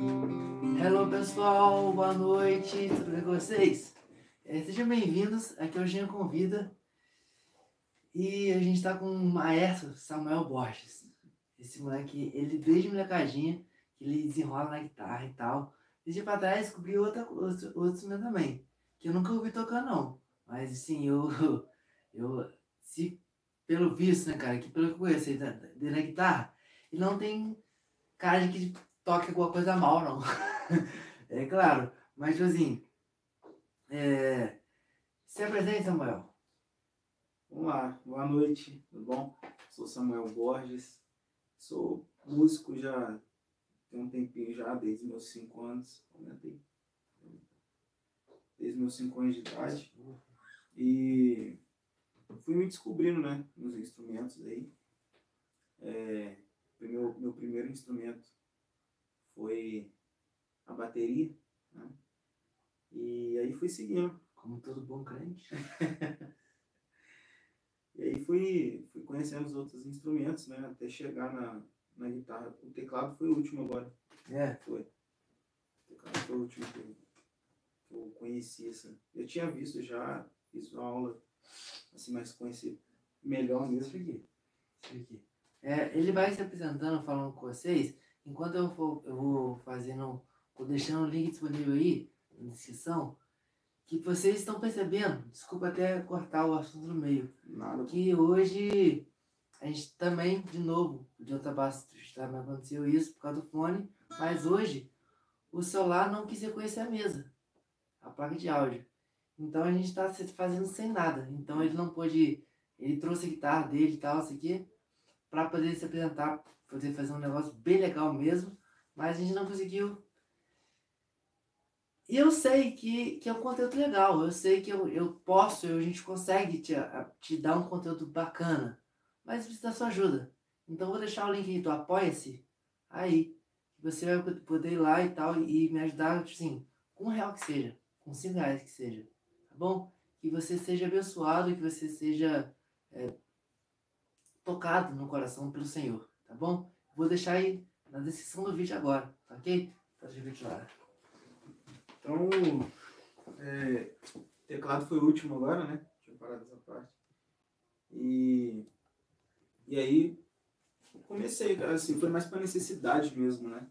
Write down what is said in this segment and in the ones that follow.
Hello pessoal, boa noite, tudo bem com vocês? É, sejam bem-vindos, aqui é o Jean Convida e a gente tá com o maestro Samuel Borges. Esse moleque, ele desde molecadinha, ele desenrola na guitarra e tal. Dia pra trás descobri outra, outro, outro instrumento também, que eu nunca ouvi tocar não. Mas assim, eu, eu se pelo visto, né, cara, que pelo que eu conheço dele na guitarra, ele não tem cara de que toque alguma coisa mal, não. é claro. Mas, tipo assim, é... se apresente, Samuel. Vamos lá, boa noite, tudo bom? Sou Samuel Borges, sou músico já tem um tempinho já, desde meus 5 anos, desde meus 5 anos de idade. E fui me descobrindo, né, nos instrumentos aí. É, meu, meu primeiro instrumento foi a bateria, né? E aí fui seguindo. Como todo bom crente. e aí fui, fui conhecendo os outros instrumentos, né? Até chegar na, na guitarra. O teclado foi o último agora. É? Foi. O teclado foi o último que eu, que eu conheci, assim. Eu tinha visto já, fiz uma aula, assim, mas conheci melhor mesmo. Isso aqui. Isso aqui. É, ele vai se apresentando, falando com vocês, enquanto eu, for, eu vou fazendo, vou deixando o link disponível aí, na descrição, que vocês estão percebendo, desculpa até cortar o assunto no meio, Nada. que hoje a gente também, de novo, de outra base também aconteceu isso por causa do fone, mas hoje o celular não quis reconhecer a mesa, a placa de áudio. Então a gente está fazendo sem nada. Então ele não pôde. Ele trouxe a guitarra dele e tal, isso aqui para poder se apresentar, poder fazer um negócio bem legal mesmo, mas a gente não conseguiu. E eu sei que, que é um conteúdo legal, eu sei que eu, eu posso, a gente consegue te, te dar um conteúdo bacana, mas precisa da sua ajuda. Então vou deixar o link do Apoia-se aí. Você vai poder ir lá e tal e me ajudar, assim, com um real que seja, com cinco reais que seja, tá bom? Que você seja abençoado, que você seja é, tocado no coração pelo Senhor, tá bom? Vou deixar aí na descrição do vídeo agora, tá ok? Pode continuar. Então, é, teclado foi o último agora, né? Deixa eu parar dessa parte. E, e aí, comecei, cara, assim, foi mais para necessidade mesmo, né?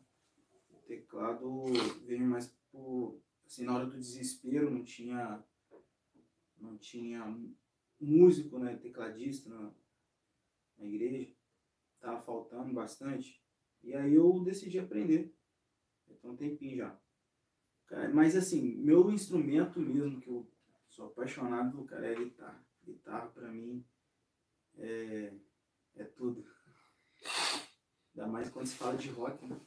O teclado veio mais por, assim, na hora do desespero, não tinha, não tinha músico, né, tecladista, não, na igreja, estava faltando bastante. E aí eu decidi aprender. Então um tempinho já. Cara, mas assim, meu instrumento mesmo, que eu sou apaixonado, cara, é a guitarra. Guitarra pra mim é, é tudo. Ainda mais quando se fala de rock, né?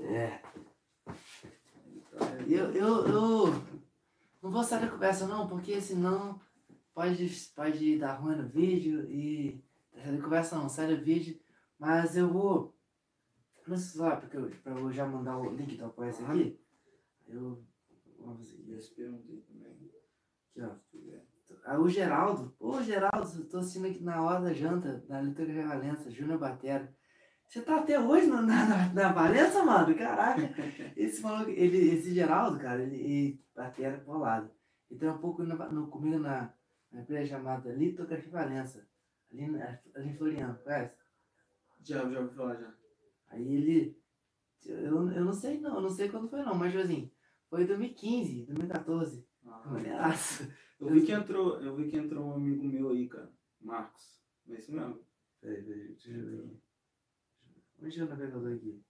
É. Eu, eu, eu não vou sair da conversa não, porque senão pode, pode dar ruim no vídeo e essa conversa não, sai do vídeo, mas eu vou. Sei lá, porque eu, pra eu já mandar o link do apoia aqui. Eu. Vamos ver. Eu perguntei também. Aqui, ó. Ah, o Geraldo, pô, Geraldo, eu tô assistindo aqui na hora da janta, da Liturgia Valença, Júnior Batera. Você tá até hoje na, na, na Valença, mano? Caraca! Esse maluco, ele, esse Geraldo, cara, ele, ele Batera colado. Ele tem um pouco no, no, comigo na, na empresa chamada Litografia Valença. Ali, ali em Floriano, conhece? Já, já ouvi falar já. Aí ele. Eu, eu não sei não, eu não sei quando foi não, mas tipo assim, foi 2015, 2014. Ah. Eu vi que entrou, eu vi que entrou um amigo meu aí, cara. Marcos. É isso mesmo? Peraí, peraí, deixa eu ver. Onde é o navegador aqui?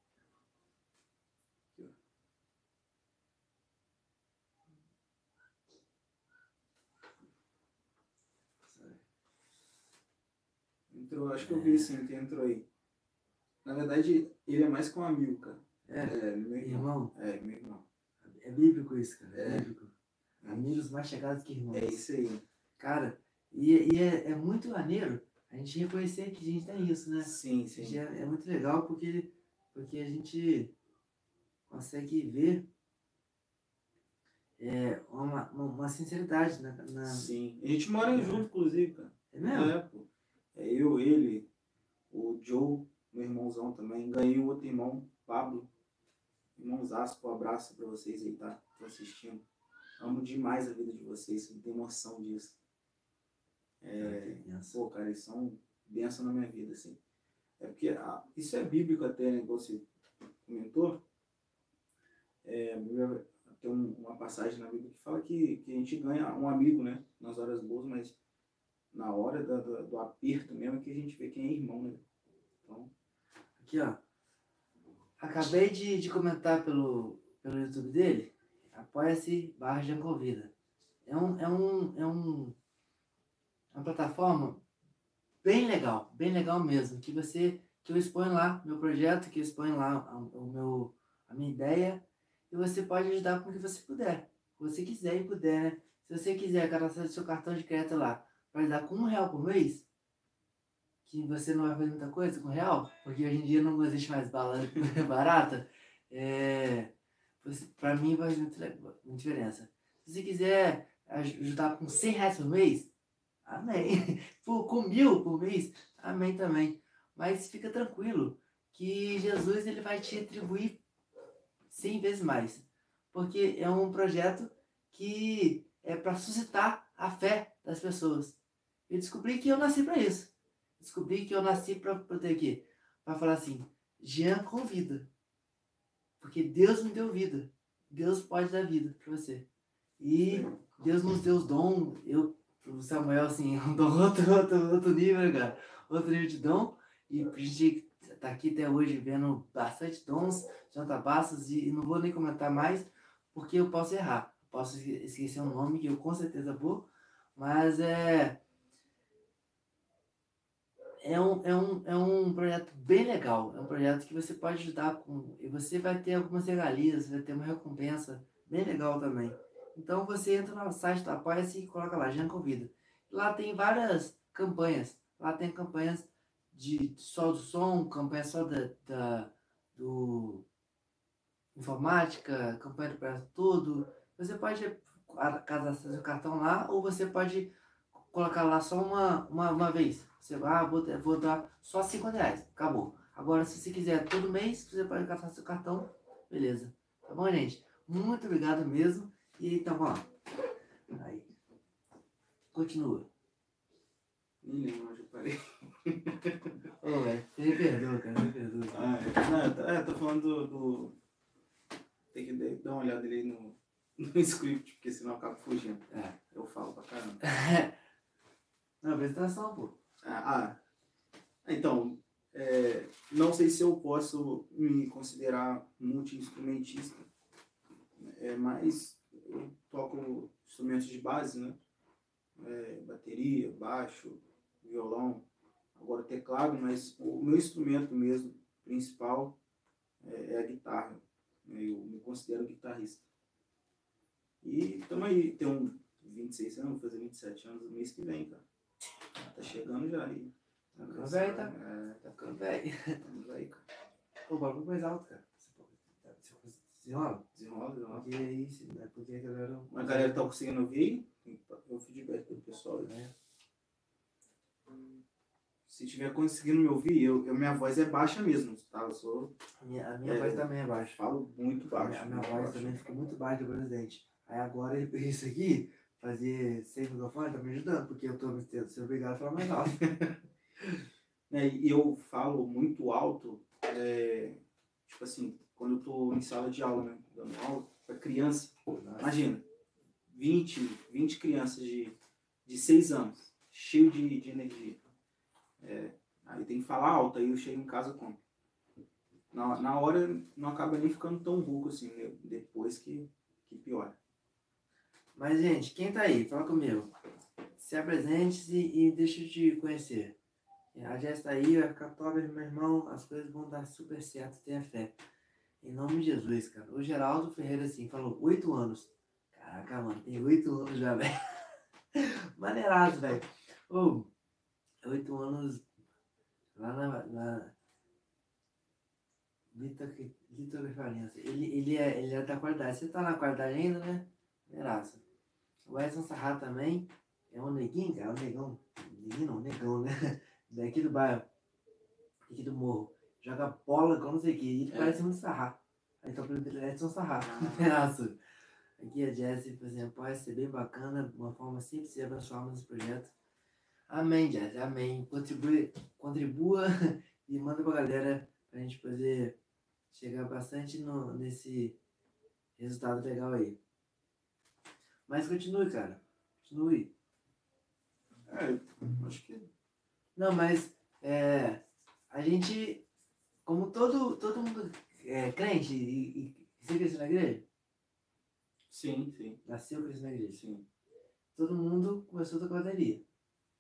Entrou, acho que eu vi sim que entrou aí. Na verdade, ele é mais com amigo, cara. É, é meu irmão. irmão? É, meu irmão. É bíblico isso, cara. É, É. bíblico. Amigos mais chegados que irmãos. É isso aí. Cara, e, e é, é muito maneiro a gente reconhecer que a gente tem isso, né? Sim, A sim. É, é muito legal porque, porque a gente consegue ver é, uma, uma, uma sinceridade na, na- Sim. A gente mora junto, inclusive, cara. É mesmo? É, pô. É eu, ele, o Joe, meu irmãozão também. Ganhei um outro irmão, Pablo. Irmãozasco, um abraço para vocês aí, tá? Tô assistindo. Amo demais a vida de vocês, você não tem noção disso. É, pô, cara, eles são bênção na minha vida, assim. É porque ah, isso é bíblico até, né? Você comentou. É, tem uma passagem na Bíblia que fala que, que a gente ganha um amigo, né? Nas horas boas, mas na hora do, aperto mesmo é que a gente vê quem é irmão, né? Então. Aqui, ó. Acabei de, de comentar pelo, pelo YouTube dele. Apoia-se barra Convida. É um, é um, é um uma plataforma bem legal, bem legal mesmo, que você que eu exponho lá meu projeto, que eu exponho lá o meu a minha ideia e você pode ajudar com o que você puder, você quiser e puder, né? Se você quiser cadastrar seu cartão de crédito lá para ajudar com um real por mês, que você não vai fazer muita coisa com real, porque hoje em dia não existe mais bala barata, é, para mim vai fazer muita diferença. Se você quiser ajudar com 100 reais por mês, amém. Com mil por mês, amém também. Mas fica tranquilo que Jesus ele vai te atribuir 100 vezes mais. Porque é um projeto que é para suscitar a fé das pessoas. Eu descobri que eu nasci para isso. Descobri que eu nasci para ter aqui. Para falar assim, Jean convida. Porque Deus me deu vida. Deus pode dar vida para você. E Deus nos deu os dons. Eu, o Samuel, assim, um dom, outro, outro, outro nível, cara. Outro nível de dom. E a gente tá aqui até hoje vendo bastante dons, jantabastas, e não vou nem comentar mais, porque eu posso errar. Posso esquecer um nome que eu com certeza vou. Mas é é um, é, um, é um projeto bem legal. É um projeto que você pode ajudar com. E você vai ter algumas regalias, vai ter uma recompensa bem legal também. Então você entra no site do Apoia-se e coloca lá, Jean Convida. Lá tem várias campanhas. Lá tem campanhas de só do som, campanha só da, da do informática, campanha do prazo todo. Você pode cadastrar seu cartão lá ou você pode colocar lá só uma, uma, uma vez. Você vai, ah, vou, vou dar só 50 reais. Acabou. Agora, se você quiser todo mês, você pode gastar seu cartão. Beleza. Tá bom, gente? Muito obrigado mesmo. E então, lá. Aí. Continua. Nem lembro onde eu parei. Ô, velho, me perdoa, cara, me perdoa. Ah, é. Não, é, tô falando do, do... Tem que dar uma olhada ali no, no script, porque senão eu acabo fugindo. É. Eu falo pra caramba. Não, apresentação, pô. Ah, ah, então, é, não sei se eu posso me considerar multi-instrumentista, é, mas eu toco instrumentos de base, né? É, bateria, baixo, violão, agora teclado, mas o meu instrumento mesmo, principal, é, é a guitarra. Eu me considero guitarrista. E estamos aí, um 26 anos, vou fazer 27 anos no mês que vem, cara. Tá chegando já aí. Tá ficando velho, tá? É, tá ficando velho. Estamos aí, cara. O bagulho mais alto, cara. Desenrola? Desenrola, desenrola. Porque é isso, né? Porque a galera. A galera tá conseguindo ouvir aí? O feedback do pessoal. É. Se tiver conseguindo me ouvir, eu, eu, minha voz é baixa mesmo, tá? Eu sou. A minha, a minha é, voz também é baixa. Falo muito baixo. A minha, a minha voz baixo. também ficou muito baixa do presidente. Aí agora isso aqui fazer sem microfone tá me ajudando, porque eu tô me sendo obrigado a falar mais alto. é, e eu falo muito alto, é, tipo assim, quando eu tô em sala de aula, né? Dando aula pra criança. Nossa. Imagina, 20, 20 crianças de, de 6 anos, cheio de, de energia. É, aí tem que falar alto, aí eu chego em casa como? Na, na hora não acaba nem ficando tão rouco assim, né? depois que, que piora. Mas, gente, quem tá aí? Fala comigo. Se apresente e, e deixa eu te conhecer. A Jéssica tá aí, vai ficar top, meu irmão. As coisas vão dar super certo, tenha fé. Em nome de Jesus, cara. O Geraldo Ferreira, assim, falou oito anos. Caraca, mano, tem oito anos já, velho. Maneirado, velho. Ô, oito anos lá na. na... Vitor, Vitor Ele, ele, é, ele é da qualidade. Você tá na qualidade ainda, né? Graça. O Edson Sarra também é um neguinho, cara, um negão. Neguinho não, negão, né? Daqui do bairro, aqui do morro. Joga bola com não sei o que. E ele é. parece muito Sarra. Então, pelo Edson Sarrafo, pedaço. Aqui a Jess, por exemplo, pode ser bem bacana, uma forma simples de abençoar nesse projeto. Amém, Jess, amém. Contribui, contribua e manda pra galera pra gente poder chegar bastante no, nesse resultado legal aí. Mas continue, cara. Continue. É, acho que. Não, mas é, a gente, como todo, todo mundo é crente e, e você cresceu na igreja? Sim, sim. Nasceu cresceu na igreja. Sim. Todo mundo começou a tocar bateria.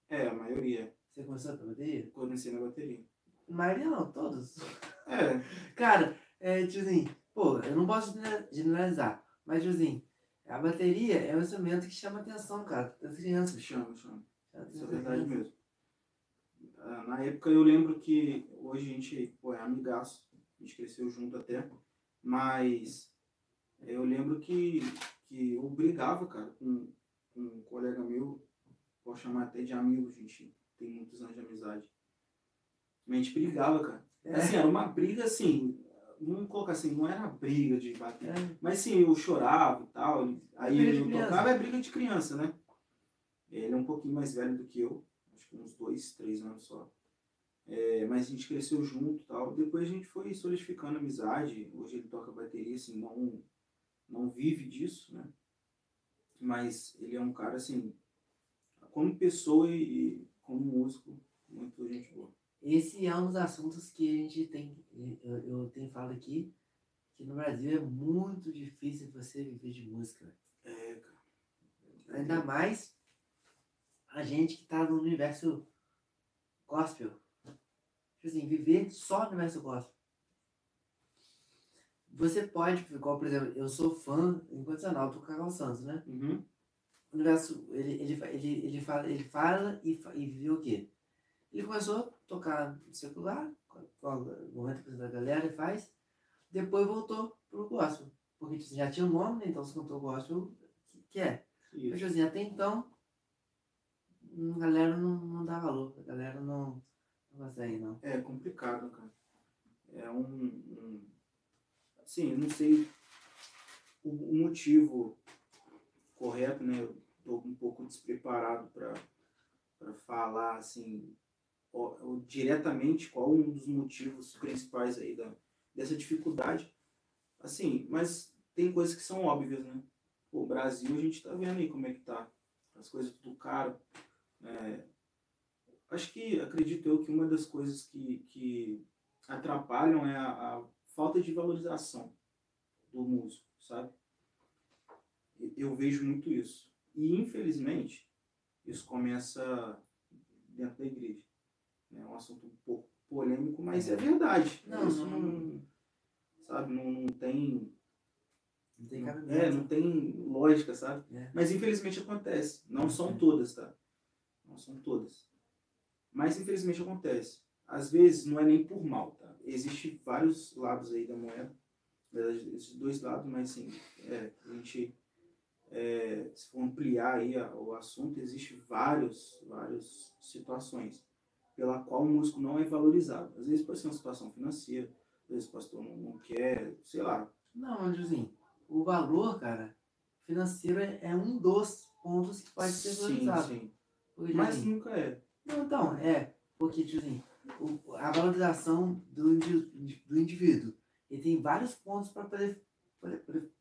É, a maioria. Você começou a tocar bateria? Comecei na bateria. A maioria não, todos. É, Cara, é tipo assim, pô, eu não posso generalizar, mas tipo assim, a bateria é um instrumento que chama atenção, cara, das crianças. chama, chama. Isso é verdade mesmo. Ah, Na época eu lembro que hoje a gente pô, é amigaço, a gente cresceu junto até, mas eu lembro que, que eu brigava, cara, com, com um colega meu, posso chamar até de amigo, a gente tem muitos anos de amizade. A gente brigava, cara. É. Assim, era uma briga assim, vamos colocar assim, não era briga de bater. É. Mas sim, eu chorava e tal. Aí eu criança. tocava, é briga de criança, né? Ele é um pouquinho mais velho do que eu, acho que uns dois, três anos só. É, mas a gente cresceu junto e tal. Depois a gente foi solidificando a amizade. Hoje ele toca bateria, assim, não, não vive disso, né? Mas ele é um cara, assim, como pessoa e, e como músico, muito gente boa. Esse é um dos assuntos que a gente tem, eu, eu tenho falado aqui, que no Brasil é muito difícil você viver de música. É, cara. Ainda mais a gente que tá no universo gospel. Tipo assim, viver só no universo gospel. Você pode, igual, por exemplo, eu sou fã incondicional do Cacau Santos, né? Uhum. O universo, ele, ele, ele, ele fala, ele fala e, e viu o quê? Ele começou tocar no secular, com 90% da galera faz, depois voltou pro gospel. Porque tipo, já tinha um nome, né? então você cantou gospel, que, que é. Mas, Isso. tipo assim, até então, a galera não, não dá valor, a galera não, não consegue, não. É complicado, cara. É um. um assim, eu não sei o, o motivo correto, né? Eu tô um pouco despreparado para falar, assim, diretamente qual um dos motivos principais aí da, dessa dificuldade. Assim, mas tem coisas que são óbvias, né? O Brasil, a gente tá vendo aí como é que tá. As coisas tudo caro. né? acho que, acredito eu, que uma das coisas que, que atrapalham é a, a falta de valorização do músico, sabe? Eu vejo muito isso. E, infelizmente, isso começa dentro da igreja. É um assunto um pouco polêmico, mas é verdade. Não, isso não- não, sabe, não, não tem... Não tem É, não tem lógica, sabe? É. Mas infelizmente acontece. Não são É. todas, tá? Não são todas. Mas infelizmente acontece. Às vezes não é nem por mal, tá? Existem vários lados aí da moeda. Na verdade, esses dois lados, mas assim, é, a gente, é, se for ampliar aí a- o assunto, existe vários, várias situações pela qual o músico não é valorizado. Às vezes pode ser uma situação financeira, às vezes o pastor não, não quer, sei lá. Não, mas tipo assim, o valor, cara, financeiro é, é um dos pontos que pode ser sim, valorizado. sim. Porque, tipo Mas assim, nunca é. Não, então, é. Porque, tipo assim, o- a valorização do, do indivíduo. Ele tem vários pontos para poder,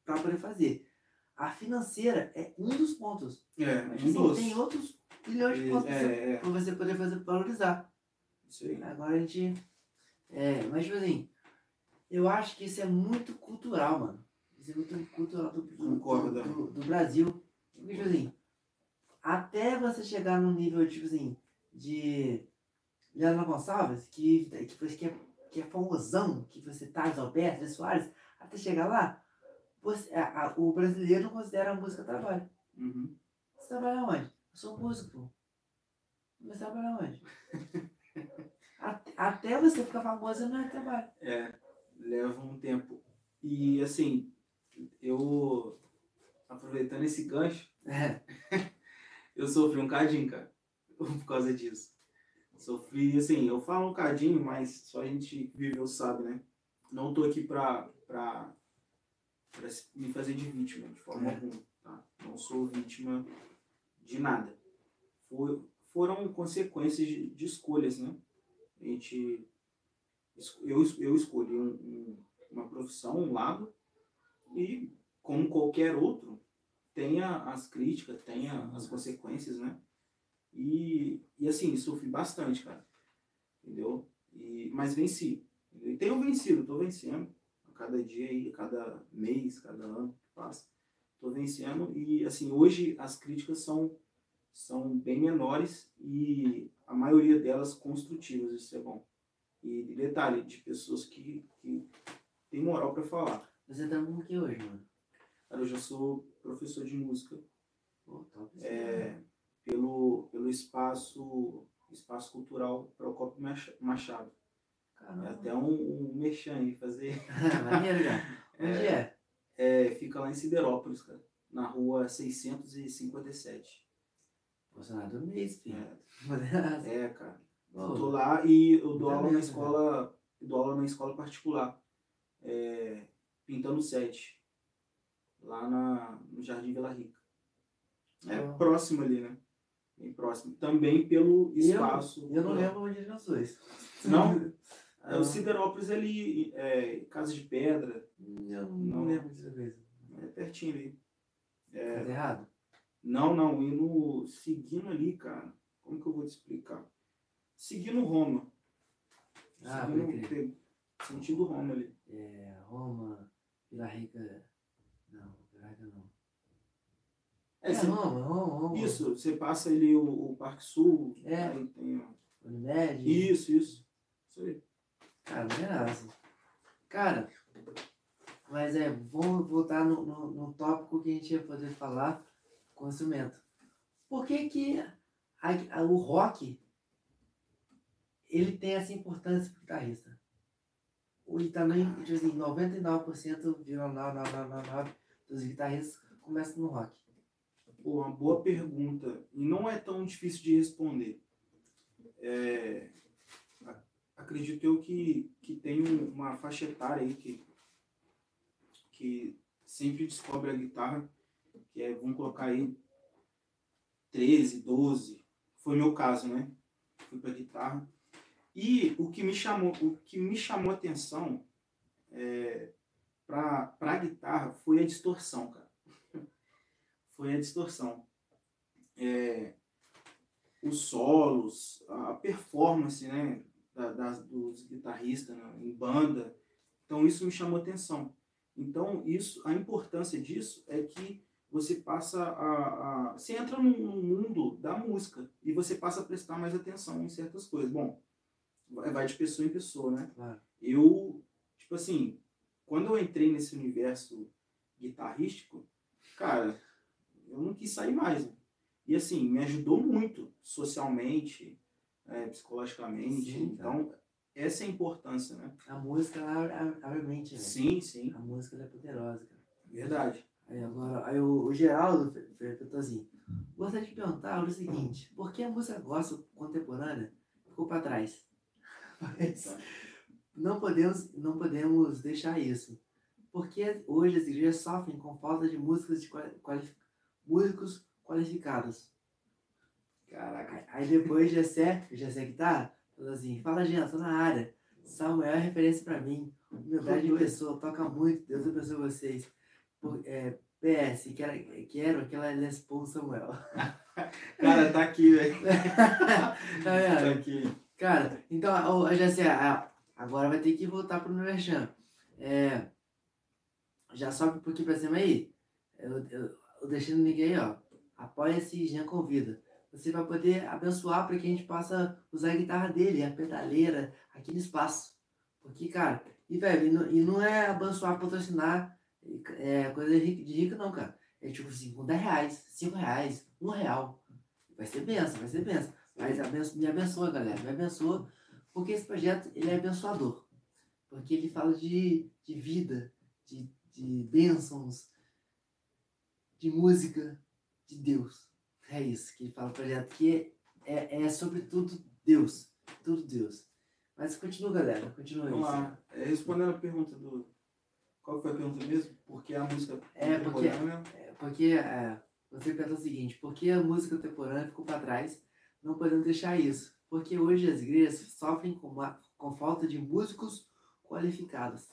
pra poder fazer. A financeira é um dos pontos. É, Mas, um assim, dos. tem outros bilhões de pontos É, é, para você poder fazer, valorizar. isso aí. Agora a gente. É, mas, tipo assim, eu acho que isso é muito cultural, mano. Isso é muito cultural do, do, do, do- Brasil. Porque, tipo assim, até você chegar num nível, tipo assim, de Leandro Gonçalves, que, que, que, é, que é famosão, que você Thales Alberto, Soares, até chegar lá, você, a- a- o brasileiro não considera a música trabalho. Uhum. Você trabalha onde? Eu sou músico, pô. Mas você trabalha onde? até, você ficar famoso não é trabalho. É, leva um tempo. E assim, eu aproveitando esse gancho, É. eu sofri um cadinho, cara, por causa disso. Sofri, assim, eu falo um cadinho, mas só a gente que viveu sabe, né? Não tô aqui pra, pra para me fazer de vítima, de forma É. alguma. Tá? Não sou vítima de nada. Foram consequências de, de escolhas, né? A gente, eu, eu escolhi um- um- uma profissão, um lado, e como qualquer outro, tem a- as críticas, tem a- as consequências, né? E, e assim, sofri bastante, cara. Entendeu? E, mas venci. E tenho vencido, tô vencendo. A cada dia aí, a cada mês, cada ano que passa. Tô vencendo. E assim, hoje as críticas são, são bem menores e a maioria delas construtivas, isso é bom. E detalhe, de pessoas que, que têm moral para falar. Você tá com o que hoje, mano? Cara, eu já sou professor de música top. é, pelo, pelo espaço, espaço cultural Procopio Macha- Machado. É Caramba. até um, um merchan aí fazer. Maneiro, cara. Onde é? É, fica lá em Siderópolis, cara. Na rua 657. Funcionário do mês, filho. É, é, cara. Eu Pô, tô lá e eu dou aula na merda, escola. eu Dou aula na escola particular. É, pintando sete. Lá na, no Jardim Vila Rica. É próximo ali, né? Bem próximo. Também pelo Eu- espaço. Eu não cultural. lembro onde nós dois. Não? É, Não. o Siderópolis ali, é, Casa de Pedra, não, Não. lembro dessa coisa. é pertinho ali. Tá errado? Não, não, indo seguindo ali, cara. Como que eu vou te explicar? Seguindo Roma. Ah, seguindo, sentido Roma ali. É, Roma, Vila Rica. Não, Vila Rica não. É, É, você- Roma, Roma, Roma. isso, você passa ali o, o Parque Sul, É. aí tem. ó, Unimed. Isso, isso. Isso aí. Cara, nada. Cara, mas é, vamos voltar no, no, no tópico que a gente ia poder falar com o instrumento. Por que que a- a- o rock ele tem essa importância pro guitarrista? E também, tipo assim, 99,99999 dos guitarristas começam no rock. Pô, uma boa pergunta. E não é tão difícil de responder. É, acredito eu que, que tem um- uma faixa etária aí que, que sempre descobre a guitarra, que é, vamos colocar aí 13, 12. Foi meu caso, né? Fui pra guitarra. E o que me chamou, o que me chamou atenção é, pra, pra guitarra foi a distorção, cara foi a distorção. É, os solos, a performance né, da, das, dos guitarristas né, em banda. Então isso me chamou atenção. Então isso, a importância disso é que você passa a, a você entra no, no mundo da música e você passa a prestar mais atenção em certas coisas. Bom, vai, vai de pessoa em pessoa, né? Claro. Eu, tipo assim, quando eu entrei nesse universo guitarrístico, cara, eu não quis sair mais. né? E assim, me ajudou muito socialmente, é, psicologicamente. Sim, cara. então, essa é a importância, né? A música abre, a mente, né? Sim, sim, A música ela é poderosa, cara. verdade. Aí agora, aí o, o Geraldo perguntou assim: gostaria de perguntar o seguinte, por que a música gospel contemporânea ficou para trás? Mas não podemos, não podemos deixar isso. Porque hoje as igrejas sofrem com falta de músicos, de quali, quali- músicos qualificados. Caraca. Aí depois Jessé, Jessé Guitarra, falou assim, fala gente, tô na área. Samuel é referência pra mim. Humildade de pessoa, toca muito, Deus abençoe vocês. Por, é, PS, quero, quero aquela Les Paul Samuel. Cara, tá aqui, velho. tá Tá aqui. Cara, então, ô, Jessé, agora vai ter que voltar pro Merchan. É, já sobe um pouquinho pra cima aí. Eu, eu, eu deixei no link aí, ó. Apoia-se e Jean convida. Você vai poder abençoar para que a gente possa usar a guitarra dele, a pedaleira, aqui no espaço. Porque, cara, e velho, e não, e não é abençoar, patrocinar é, coisa de rico, não, cara. É tipo assim, com 10 reais, 5 reais, 1 real. Vai ser benção, vai ser benção. Mas abençoa, me abençoa, galera. Me abençoa. Porque esse projeto, ele é abençoador. Porque ele fala de, de vida, de, de bênçãos, de música, de Deus. É isso que ele fala no projeto. Que é, é sobretudo Deus. Tudo Deus. Mas continua, galera. Continua Vamos isso. lá. É, respondendo a pergunta do. Qual foi a pergunta mesmo? Porque a música É, porque- É, porque é, você pensa o seguinte, porque a música contemporânea ficou para trás, não podemos deixar isso. Porque hoje as igrejas sofrem com, uma- com falta de músicos qualificados.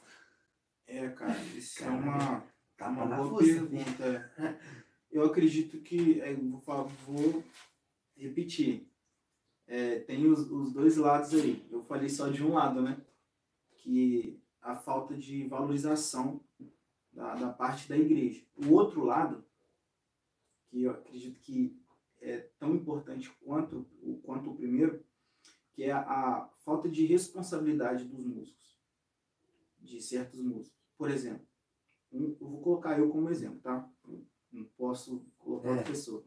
É, cara, isso é uma, Tá uma boa força, pergunta. Eu acredito que, é, vou, falar- vou repetir, É, tem os, os dois lados aí. Eu falei só de um lado, né? Que a falta de valorização da, da parte da igreja. O outro lado, que eu acredito que é tão importante quanto quanto o primeiro, que é a, a falta de responsabilidade dos músicos, de certos músicos. Por exemplo, um- eu vou colocar eu como exemplo, tá? Não posso colocar É. outra pessoa.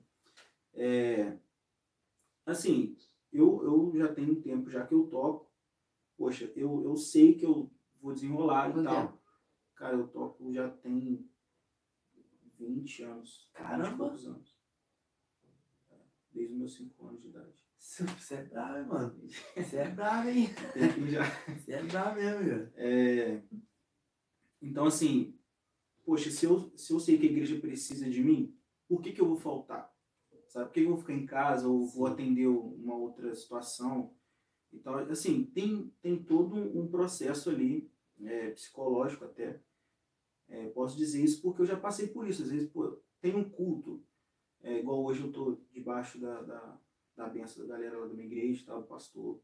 É, assim, eu, eu já tenho um tempo já que eu toco. Poxa, eu, eu sei que eu vou desenrolar e Quanto tal. tempo? Cara, eu toco já tem 20 anos. 20 e Caramba! poucos anos. É, Desde os meus 5 anos de idade. Você é bravo, hein, mano? Você é bravo, hein? Já. Você é bravo mesmo, cara. É, então, assim, poxa, se eu, se eu sei que a igreja precisa de mim, por que, que eu vou faltar? Sabe? Por que eu vou ficar em casa ou vou atender uma outra situação? Então, assim, tem, tem todo um um processo ali, é, psicológico até. É, posso dizer isso porque eu já passei por isso. Às vezes, pô, tem um culto, é, igual hoje eu estou debaixo da, da, da benção da galera lá da minha igreja, tá, do pastor.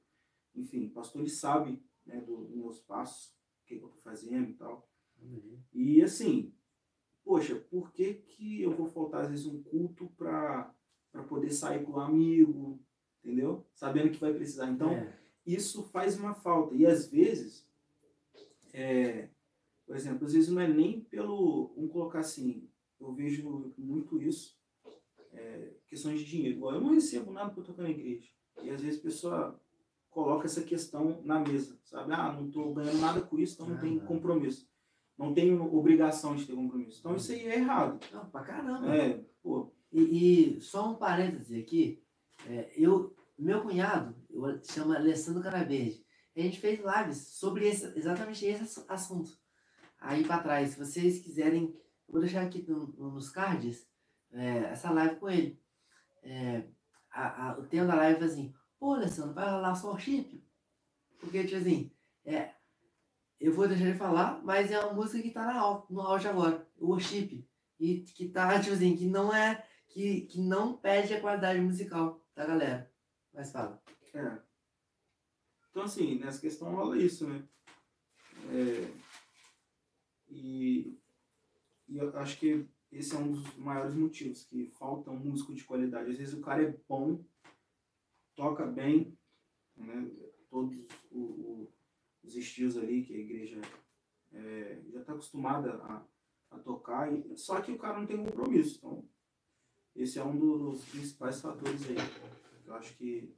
Enfim, o pastor ele sabe né, do- dos meus passos, o que, que eu estou fazendo e tal. E assim, poxa, por que, que eu vou faltar às vezes um culto para poder sair com um amigo, entendeu? Sabendo que vai precisar. Então, É. isso faz uma falta. E às vezes, é, por exemplo, às vezes não é nem pelo. Vamos colocar assim, eu vejo muito isso, é, questões de dinheiro. Igual eu não recebo nada por tocar na igreja. E às vezes a pessoa coloca essa questão na mesa, sabe? Ah, não estou ganhando nada com isso, então não tem compromisso. Não tenho obrigação de ter compromisso. Então isso aí é errado. Não, pra caramba. É, pô, E, e só um parêntese aqui. é, eu, meu cunhado, eu chama Alessandro Canaverde. A gente fez lives sobre esse, exatamente esse ass- assunto. Aí pra trás, se vocês quiserem, vou deixar aqui no- no- nos cards é, essa live com ele. É, a- a- o tema da live foi assim, pô Alessandro, vai rolar só o chip? Porque, tipo assim, é, eu vou deixar ele falar, mas é uma música que tá na, no auge agora, worship. E que tá, tipo assim, que não é que, que não perde a qualidade musical da galera. Mas fala. É. Então, assim, nessa questão rola isso, né? É, e, e eu acho que esse é um dos maiores motivos, que falta um músico de qualidade. Às vezes o cara é bom, toca bem, né? Todos o- os estilos ali que a igreja é, já está acostumada a, a tocar, e, só que o cara não tem compromisso. Então, esse é um dos principais fatores aí. que Eu acho que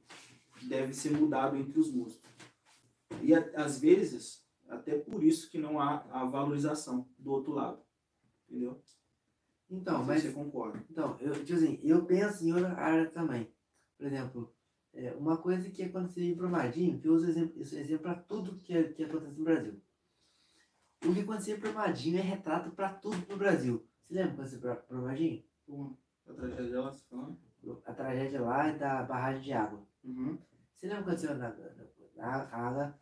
deve ser mudado entre os músicos. E a- às vezes, até por isso que não há a valorização do outro lado. Entendeu? Então, mas você concorda. Então, eu, tipo assim, eu penso em outra área também. Por exemplo, é, uma coisa que aconteceu em Brumadinho, que eu uso exemplo, esse exemplo para tudo que, que acontece no Brasil. O que aconteceu em Brumadinho é retrato para tudo no Brasil. Você lembra quando aconteceu em Brumadinho? A tragédia dela, você falando? A tragédia lá é da barragem de água. Uhum. Você lembra quando aconteceu na, na, a água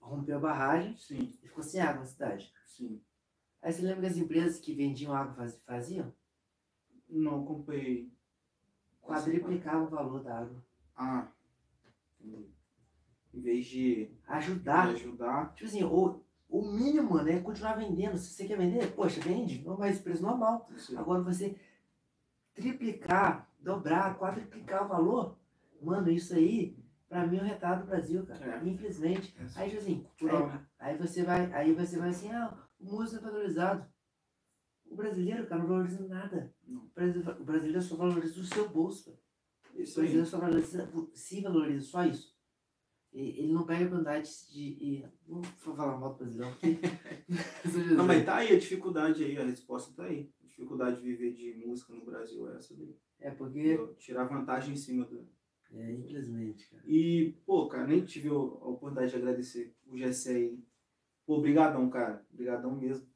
rompeu a barragem Sim, e ficou sem água na cidade? sim. Aí você lembra que as empresas que vendiam água faz- faziam? Não acompanhei. Quadriplicavam o valor da água. Ah, entendi. Em vez de, de Ajudar ajudar, Tipo assim, o, o mínimo, mano, é continuar vendendo. Se você quer vender, poxa, vende, não mais preço normal. você- Agora você triplicar, dobrar, quadriplicar o valor, mano, isso aí, pra mim é um retrato do Brasil, cara. É. Infelizmente. Aí, tipo assim, aí, né? aí você vai, aí você vai assim, ah, o músico é valorizado. O brasileiro, cara, não valoriza nada. Não. O brasileiro, só valoriza o seu bolso, velho. Isso aí. só valoriza, se valoriza só isso. Ele não pega a oportunidade de. Vou falar mal do brasileiro, porque. Não, mas tá aí a dificuldade aí, a resposta tá aí. A dificuldade de viver de música no Brasil é essa daí. É porque. Tirar vantagem em cima do. É, infelizmente, cara. E, pô, cara, nem tive a oportunidade de agradecer o GC aí. Pô, brigadão, cara. Brigadão mesmo.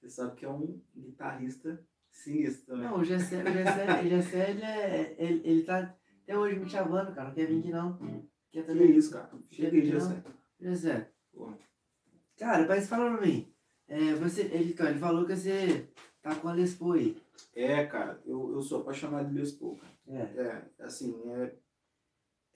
Você sabe que é um guitarrista sinistro também. Não, o Gessé, o Gessé, o Gessé ele, é, ele, ele tá até hoje me chamando, cara. Não quer vir aqui não. Quer Que também? isso, cara. Chega aí. Gessé. Gessé. Porra. Cara, mas fala pra mim. É, você, ele, cara, ele falou que você tá com a Les Paul aí. É, cara, eu, eu sou apaixonado de Les Paul, cara. É. É, assim, é,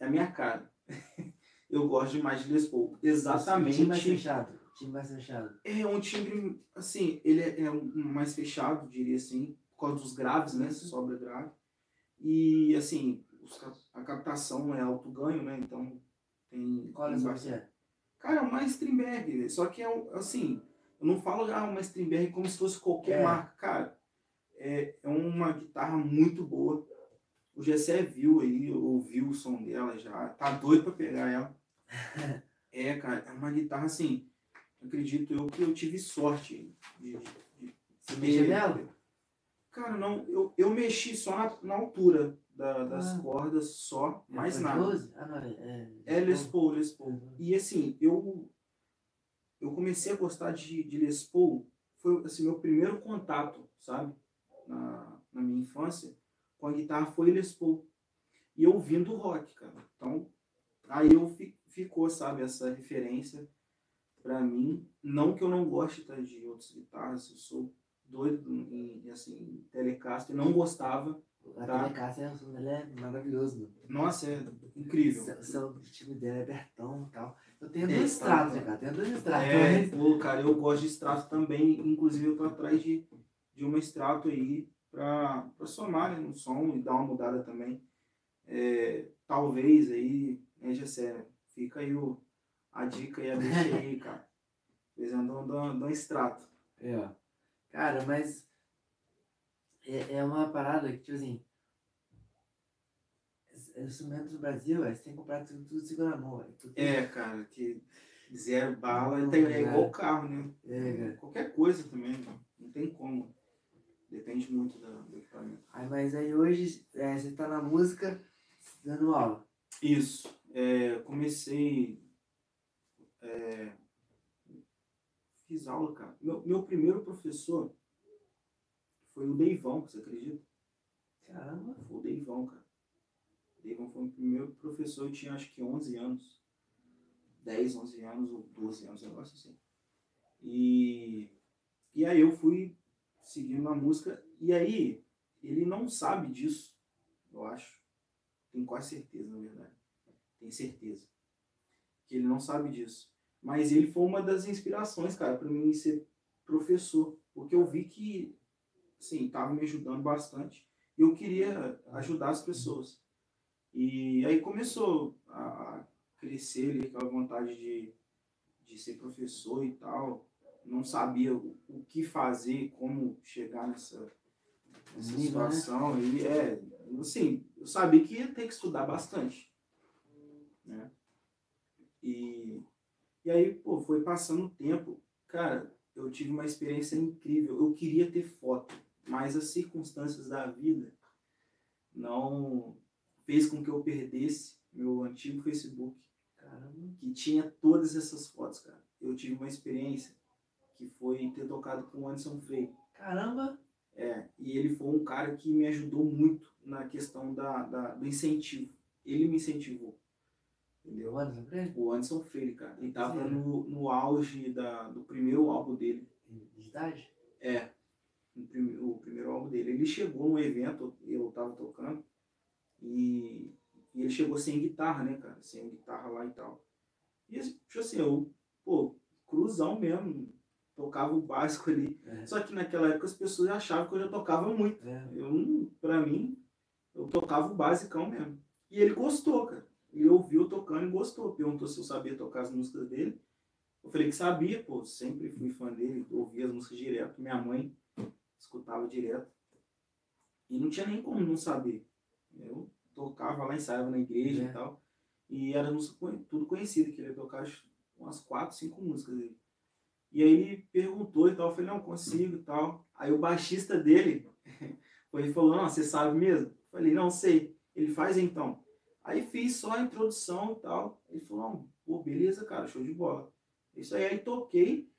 é a minha cara. eu gosto demais de Les Paul. Exatamente. Mais fechado. Time mais fechado. É um timbre, assim, ele é, é um mais fechado, diria assim, por causa dos graves, né? Sobra grave. E, assim, os a captação é alto ganho, né? Então, tem. Qual é tem a bastante- você? Cara, é uma Strindberg, só que é um, assim, eu não falo ah, uma Strindberg como se fosse qualquer É. marca, cara. É, é uma guitarra muito boa. O Gessé viu aí, ouviu o som dela já, tá doido pra pegar ela. É, cara, é uma guitarra assim, acredito eu que eu tive sorte de, de, Você mexeu nela? Cara, não, eu, eu mexi só na, na altura da- das Ah. cordas, só, mais Foi nada. 12? Ah, não, é. É Les Paul, Les Paul. Uhum. E assim, eu eu comecei a gostar de, de Les Paul, foi assim, meu primeiro contato, sabe? Na, na minha infância, com a guitarra foi Les Paul. E ouvindo rock, cara. Então, aí eu fi, ficou, sabe, essa referência pra mim. Não que eu não goste tá, de outras guitarras, eu sou doido em, assim, Telecaster, não gostava. A Tá. Telecaster, o dela é maravilhoso. Nossa, é incrível. O som do time dela é Bertão e tal. Eu tenho É, dois tá, estratos, tá. né, cara? Tenho dois estratos. É, pô, cara, eu gosto de extrato também. Inclusive, eu tô atrás de, de uma extrato aí pra, pra somar né, no som e dar uma mudada também. É, talvez aí, né, Gessé, fica aí o, a dica e a deixa aí, cara. De um- de um extrato. É. Cara, mas é, é uma parada que, tipo assim, os instrumentos do Brasil, é, você tem que comprar tudo, tudo segura mão, É, cara, que zero bala Não, tem, é cara. igual carro, né? É, cara. Qualquer coisa também, não, não tem como. Depende muito da- do equipamento. Aí, mas aí hoje é, você tá na música dando aula. Isso. É, comecei. É, fiz aula, cara. Meu, meu primeiro professor foi o Deivão, você acredita? Caramba. Foi o Deivão, cara. O Deivão foi o primeiro professor, eu tinha acho que 11 anos. 10, 11 anos ou 12 anos, um negócio assim. E, e aí eu fui seguindo a música. E aí, ele não sabe disso, eu acho. Tenho quase certeza, na verdade. Tenho certeza. Que ele não sabe disso. Mas ele foi uma das inspirações, cara, para mim ser professor. Porque eu vi que, assim, estava me ajudando bastante. E eu queria ajudar as pessoas. E aí começou a crescer ali, aquela vontade de, de ser professor e tal. Não sabia o, o que fazer, como chegar nessa, nessa Nível, né? situação. E é, assim, eu sabia que ia ter que estudar bastante. Né? E, e aí, pô, foi passando o tempo. Cara, eu tive uma experiência incrível. Eu queria ter foto, mas as circunstâncias da vida não fez com que eu perdesse meu antigo Facebook, Caramba. que tinha todas essas fotos, cara. Eu tive uma experiência que foi ter tocado com o Anderson Freire. Caramba. É, e ele foi um cara que me ajudou muito na questão da, da- do incentivo. Ele me incentivou. Entendeu? O Anderson Freire? O Anderson Freire, cara. Ele tava Sim. no, no auge da, do primeiro álbum dele. De idade? É, prime- o primeiro álbum dele. Ele chegou no evento, eu tava tocando, e, e ele chegou sem guitarra, né, cara? Sem guitarra lá e tal. E tipo assim, eu, pô, cruzão mesmo, tocava o básico ali. É. Só que naquela época as pessoas achavam que eu já tocava muito. É. Eu, pra mim, eu tocava o basicão mesmo. E ele gostou, cara. Ele ouviu tocando e gostou. Perguntou se eu sabia tocar as músicas dele. Eu falei que sabia, pô, sempre fui fã dele, ouvia as músicas direto. Minha mãe escutava direto. E não tinha nem como não saber. Eu tocava lá, ensaiava na igreja É. e tal. E era tudo conhecido, que ele ia tocar umas quatro, cinco músicas dele. E aí ele perguntou e tal, eu falei, não, consigo e tal. Aí o baixista dele foi e falou, não, você sabe mesmo? Eu falei, não sei. Ele faz então. Aí fiz só a introdução e tal. Ele falou, pô, beleza, cara, show de bola. Isso aí, aí toquei.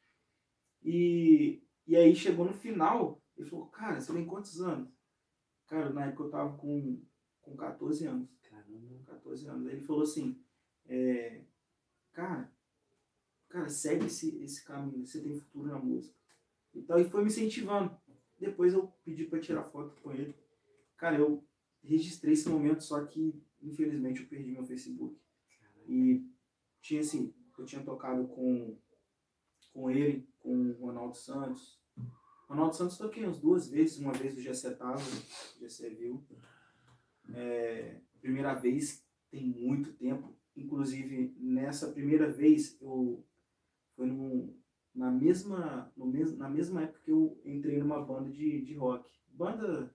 E, E aí chegou no final, ele falou, cara, você tem quantos anos? Cara, na época eu tava com, com 14 anos. Caramba. 14 anos. Aí ele falou assim, é, cara, cara, segue esse, esse caminho, você tem futuro na música. Então, e foi me incentivando. Depois eu pedi para tirar foto com ele. Cara, eu registrei esse momento, só que infelizmente eu perdi meu Facebook. E tinha assim, eu tinha tocado com, com ele, com o Ronaldo Santos. Ronaldo Santos toquei umas duas vezes, uma vez o Gessé tava, o Gessé viu. É, primeira vez tem muito tempo. Inclusive, nessa primeira vez, eu foi num, na, mesma, no mes, na mesma época que eu entrei numa banda de, de rock. Banda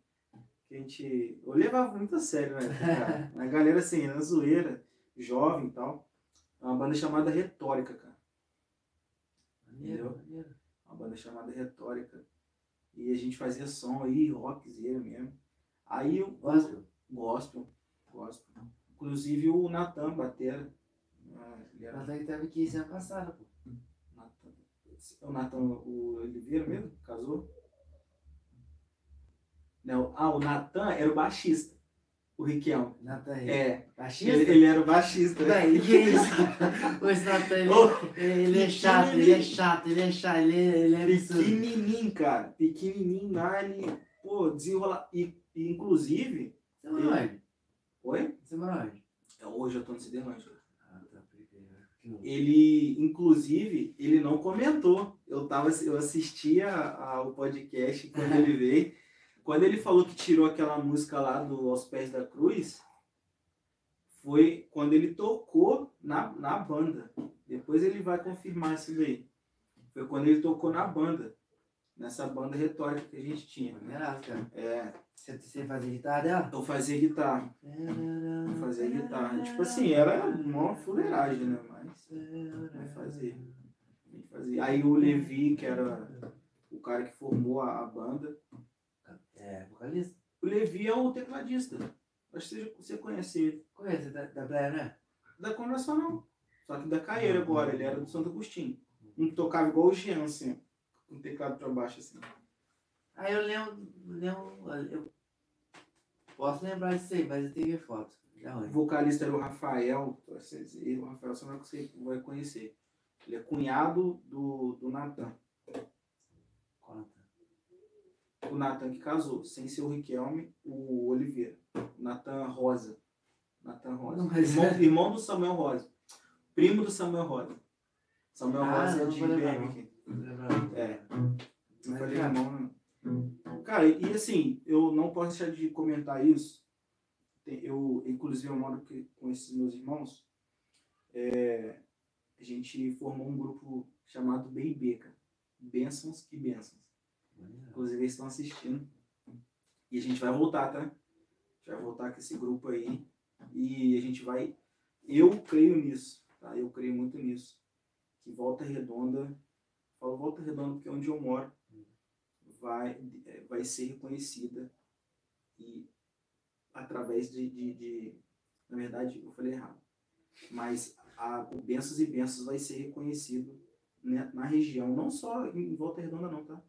que a gente. Eu levava muito a sério, né? A galera assim, na zoeira, jovem e tal. É uma banda chamada Retórica, cara. Maneiro, Entendeu? maneiro. Uma banda chamada Retórica. E a gente fazia som aí, rockzeiro mesmo. Aí eu. Gospel? Gospel. Gospel. Inclusive o Natan Batera. ah, Ele era Natan que teve aqui semana passada, pô. É o Natan o Oliveira mesmo? Casou? Não. Ah, o Natan era o baixista. O Riquelme. Natan aí. É. Baixista? Ele, ele era o baixista. Daí, que é isso? Esse Natan, ele, Ô, ele é chato, ele é chato, ele é chato, ele é, ele é absurdo. Pequenininho, cara. Pequenininho lá, ele, pô, desenrola. E, e, inclusive. Você mora onde? Oi? Você mora onde? Hoje eu tô no Ciderlândia. Ah, tá, Ele, inclusive, ele não comentou. Eu, tava, eu assistia ao podcast quando ele veio. Quando ele falou que tirou aquela música lá do Aos Pés da Cruz, foi quando ele tocou na, na banda. Depois ele vai confirmar isso daí. Foi quando ele tocou na banda. Nessa banda retórica que a gente tinha. É, Você, você fazia guitarra dela? eu fazia guitarra. Eu fazia guitarra. Tipo assim, era uma fuleiragem, né? Mas Vai fazer. Aí o Levi, que era o cara que formou a, a banda. É, vocalista. O Levi é o tecladista. Acho que você, conhece ele. Conhece da, da Blair, né? Da Convencional. Só que da Caeira agora, ele era do Santo Agostinho. Um que tocava igual o Jean, assim, com o teclado pra baixo, assim. Aí eu lembro, lembro eu posso lembrar disso aí, mas eu tenho foto. O vocalista era o Rafael. O Rafael você você vai conhecer. Ele é cunhado do, do Natan. Conta. O Natan que casou, sem ser o Riquelme, o Oliveira. O Natan Rosa. Natan Rosa. Não, Irmão, irmão do Samuel Rosa. Primo do Samuel Rosa. Samuel Ah, Rosa é de vou lembrar, BM. Não lembro. É. Não falei cara, irmão, não. Cara, e assim, eu não posso deixar de comentar isso. Eu, inclusive, eu moro que- com esses meus irmãos. É, a gente formou um grupo chamado BIB, cara. Bênçãos e Bênçãos. Inclusive, eles estão assistindo. E a gente vai voltar, tá? A gente vai voltar com esse grupo aí. E a gente vai. Eu creio nisso, tá? Eu creio muito nisso. Que Volta Redonda. Falo Volta Redonda porque é onde eu moro. Vai, é, vai ser reconhecida. E através de, de, de- Na verdade, eu falei errado. Mas a, o e Bênçãos vai ser reconhecido né, na região. Não só em Volta Redonda, não, tá?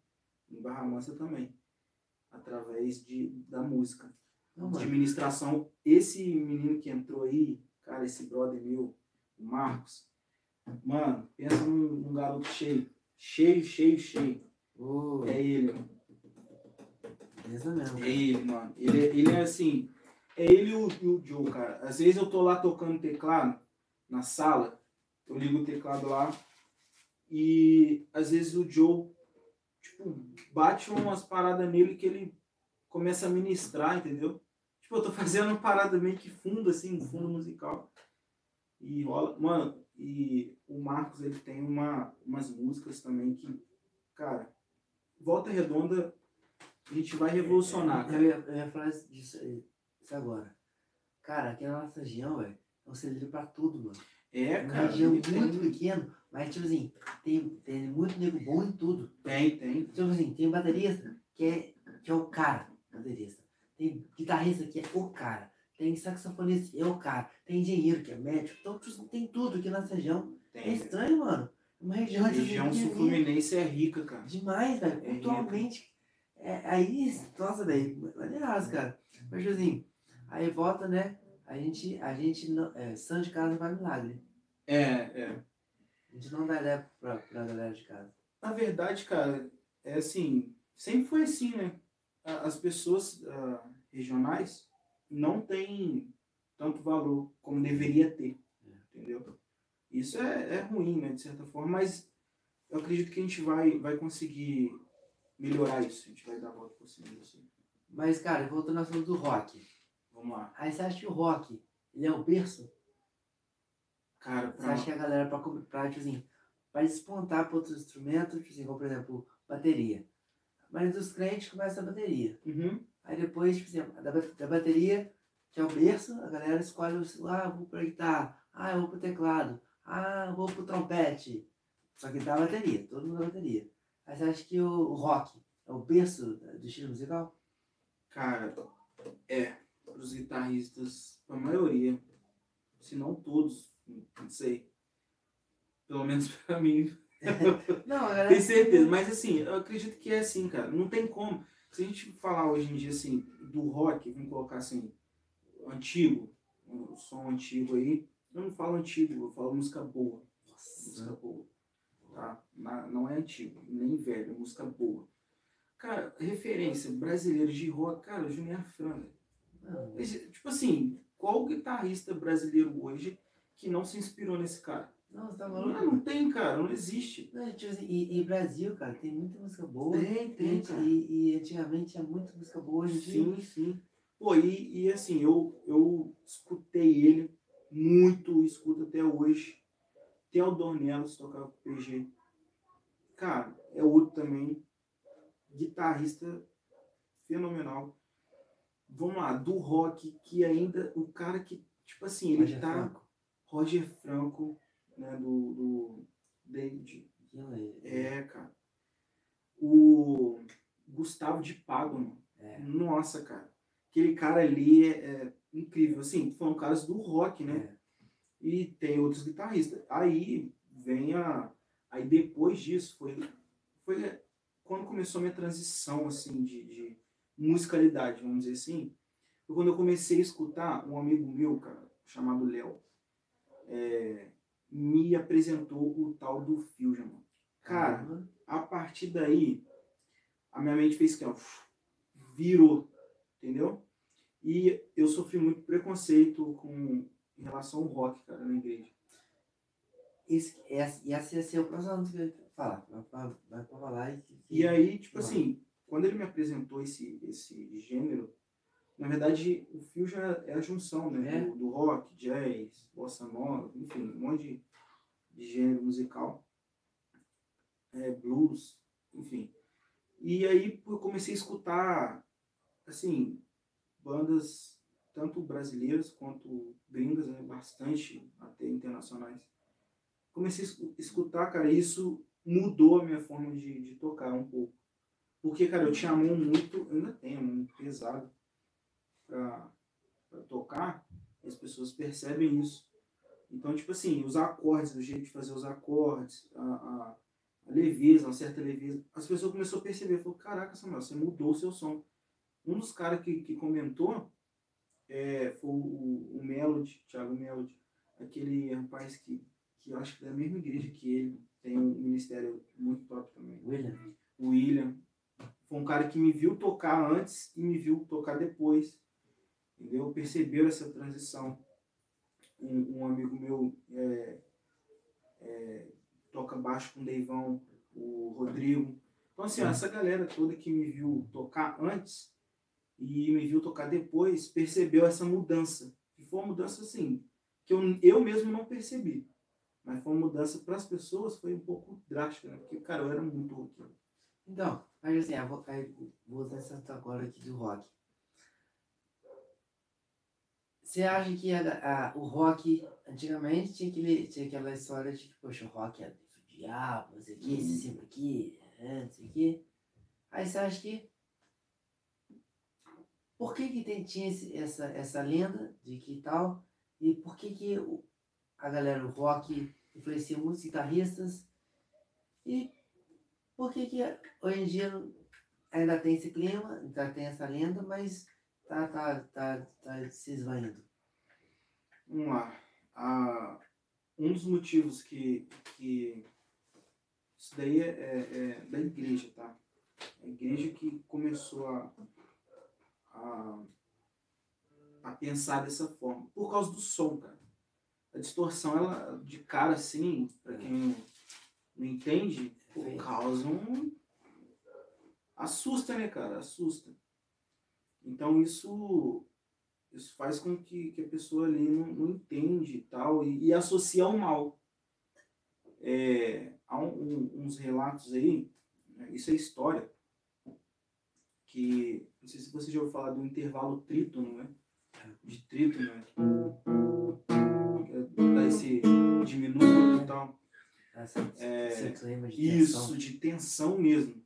Em Barra Mansa também, através de, da música. Não, De mano. ministração, esse menino que entrou aí, cara, esse brother meu, o Marcos, mano, pensa num, num garoto cheio, cheio, cheio, cheio. Ô, É ele, mano. beleza mesmo. É ele, mano. Ele, é- ele é assim, é ele e o, e o Joe, cara. Às vezes eu tô lá tocando teclado na sala, eu ligo o teclado lá e às vezes o Joe, tipo, bate umas paradas nele que ele começa a ministrar, entendeu? Tipo, eu tô fazendo uma parada meio que fundo, assim, um fundo musical. E rola. Mano, e o Marcos, ele tem uma, umas músicas também que, cara, Volta Redonda, a gente vai revolucionar, Eu ia, eu ia falar disso, isso agora. Cara, aqui na nossa região, velho, é um celeiro pra tudo, mano. É, É uma cara. região ele tem- muito pequena, mas tipo assim, tem, tem muito nego bom em tudo. Tem, tem. Tipo assim, tem baterista que é, que é o cara, baterista. Tem guitarrista que é o cara. Tem saxofonista que é o cara. Tem engenheiro que é médico. Então, tipo, tem tudo aqui nessa região. É Tem. estranho, mano. Uma região, A região sul-fluminense é rica, cara. Demais, velho. É Pontualmente. É, aí, nossa, velho, maneiraço, cara. Mas, tipo assim, aí volta, né? A gente, a gente não. É, santo de casa não faz milagre. É, é. A gente não dá ideia pra, pra galera de casa. Na verdade, cara, é assim, sempre foi assim, né? As pessoas ah, regionais não têm tanto valor como deveria ter, entendeu? Isso é, é ruim, né, de certa forma, mas eu acredito que a gente vai, vai conseguir melhorar isso, a gente vai dar a volta por cima disso. Mas, cara, voltando ao assunto do rock. Vamos lá. Aí você acha que o rock, ele é o berço? Cara, Você pra... acha que a galera, pra, pra, tipo assim, pra despontar pra outros instrumentos, tipo assim, como por exemplo, bateria. Mas dos crentes começa a bateria. Uhum. Aí depois, tipo assim, da, da bateria, que é o berço, a galera escolhe o ah, vou pra guitarra, ah, eu vou pro teclado, ah, eu vou pro trompete. Só que dá bateria, todo mundo dá bateria. Aí você acha que o, o rock é o berço do estilo musical? Cara, é, os guitarristas, a maioria, se não todos, não sei, pelo menos pra mim, Não, a galera. Tenho certeza, mas assim, eu acredito que é assim, cara. Não tem como. Se a gente falar hoje em dia assim, do rock, vamos colocar assim, antigo, um som antigo aí, eu não falo antigo, eu falo música boa. Música Nossa. boa. Tá? Não é antigo, nem velho, é música boa. Cara, referência brasileira de rock, cara, Junior Franga. Não, Tipo assim, qual guitarrista brasileiro hoje que não se inspirou nesse cara? não, você tá Não, maluco? não tem, cara, não existe. Não, tipo assim, e, e Brasil, cara, tem muita música boa. Tem, tem, cara. E, e antigamente tinha muita música boa hoje. Sim, sim. Pô, e, e assim, eu, eu escutei ele muito, escuto até hoje. Theo Dornelos tocava com o PG. Cara, é outro também. Guitarrista fenomenal. Vamos lá, do rock, que ainda. O cara que, tipo assim, ele Roger tá. Franco. Roger Franco, né, do, do David. É- É, cara. O Gustavo de Pádua, É. nossa, cara. Aquele cara ali é, é incrível. Assim, falando caras do rock, né? É. E tem outros guitarristas. Aí vem a. Aí depois disso foi. Foi quando começou a minha transição, assim, de, de musicalidade, vamos dizer assim. Foi quando eu comecei a escutar um amigo meu, cara, chamado Léo, é, me apresentou o tal do Fusion, mano. Cara, Caramba. a partir daí, a minha mente fez que ó, virou, entendeu? E eu sofri muito preconceito com em relação ao rock, cara, na igreja. E esse ia ser o próximo que eu ia falar. Vai pra, falar e. E aí, tipo assim, quando ele me apresentou esse, esse gênero, na verdade, o fusion é a junção, né? É. Do, do rock, jazz, bossa nova, enfim, um monte de, de gênero musical. É, blues, enfim. E aí eu comecei a escutar, assim, bandas tanto brasileiras quanto gringas, né? Bastante, até internacionais. Comecei a escu- escutar, cara, e isso mudou a minha forma de, de tocar um pouco. Porque, cara, eu tinha a mão muito, eu ainda tenho muito pesada pra, pra tocar, e as pessoas percebem isso. Então, tipo assim, os acordes, o jeito de fazer os acordes, a, a, a leveza, uma certa leveza, as pessoas começaram a perceber, falou, caraca, Samuel, você mudou o seu som. Um dos caras que, que comentou é, foi o, o Melody, Thiago Melody, aquele rapaz que, que eu acho que é da mesma igreja que ele, tem um ministério muito top também William. o William. Foi um cara que me viu tocar antes e me viu tocar depois. Entendeu? Percebeu essa transição. Um, um amigo meu é, é, toca baixo com o Deivão, o Rodrigo. Então, assim, ó, essa galera toda que me viu tocar antes e me viu tocar depois, percebeu essa mudança. E foi uma mudança, assim, que eu, eu mesmo não percebi. Mas foi uma mudança para as pessoas, foi um pouco drástica, né? Porque, cara, eu era muito roqueiro. Então, mas assim, eu vou, aí, vou usar essa agora aqui do rock. Você acha que a- a- o rock, antigamente, tinha, aquele, tinha aquela história de que, poxa, o rock é do diabo, não sei o que, esse cima aqui, é, não sei o que. Aí você acha que. Por que, que tem, tinha esse- essa, essa lenda de que tal? E por que, que o- a galera, o rock, influencia muitos guitarristas E por que que hoje em dia ainda tem esse clima, ainda tem essa lenda, mas tá, tá, tá, tá se esvaindo? Vamos lá. Ah, um dos motivos que, que isso daí é, é, é da igreja, tá? A igreja que começou a, a, a pensar dessa forma. Por causa do som, cara. A distorção, ela, de cara assim, para quem não, não entende, causa um. Assusta, né, cara? Assusta. Então isso isso faz com que, que a pessoa ali não, não entende e tal, e, e associa ao mal. É, há um, um, uns relatos aí, né, isso é história, que não sei se você já ouviu falar do intervalo trítono, né? De trítono, né? Que dá esse diminuto e tal. É, de isso, de tensão mesmo.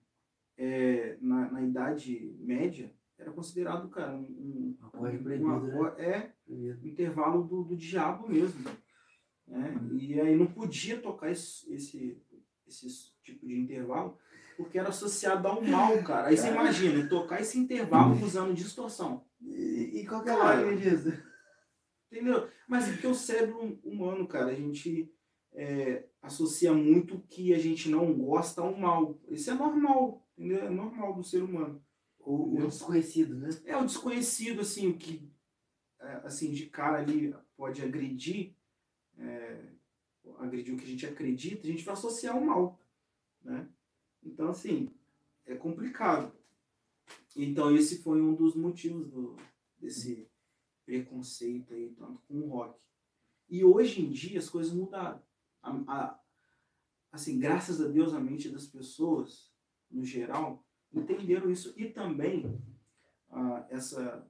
É, na, na Idade Média, era considerado, cara, um, uma coisa proibida, uma, né? É, um intervalo do, do diabo mesmo. Né? E aí não podia tocar esse, esse, esse tipo de intervalo, porque era associado ao mal, cara. Aí você imagina, tocar esse intervalo usando distorção. E, e qual que é a lógica disso? Entendeu? Mas é porque o cérebro humano, cara, a gente é, associa muito o que a gente não gosta ao mal. Isso é normal, entendeu? É normal do ser humano. O, o desconhecido, né? É, o desconhecido, assim, o que é, assim, de cara ali pode agredir, é, agredir o que a gente acredita, a gente vai associar ao mal, né? Então, assim, é complicado. Então, esse foi um dos motivos do, desse preconceito aí, tanto com o rock. E hoje em dia as coisas mudaram. A, a, assim, graças a Deus, a mente das pessoas, no geral, entenderam isso e também ah, essa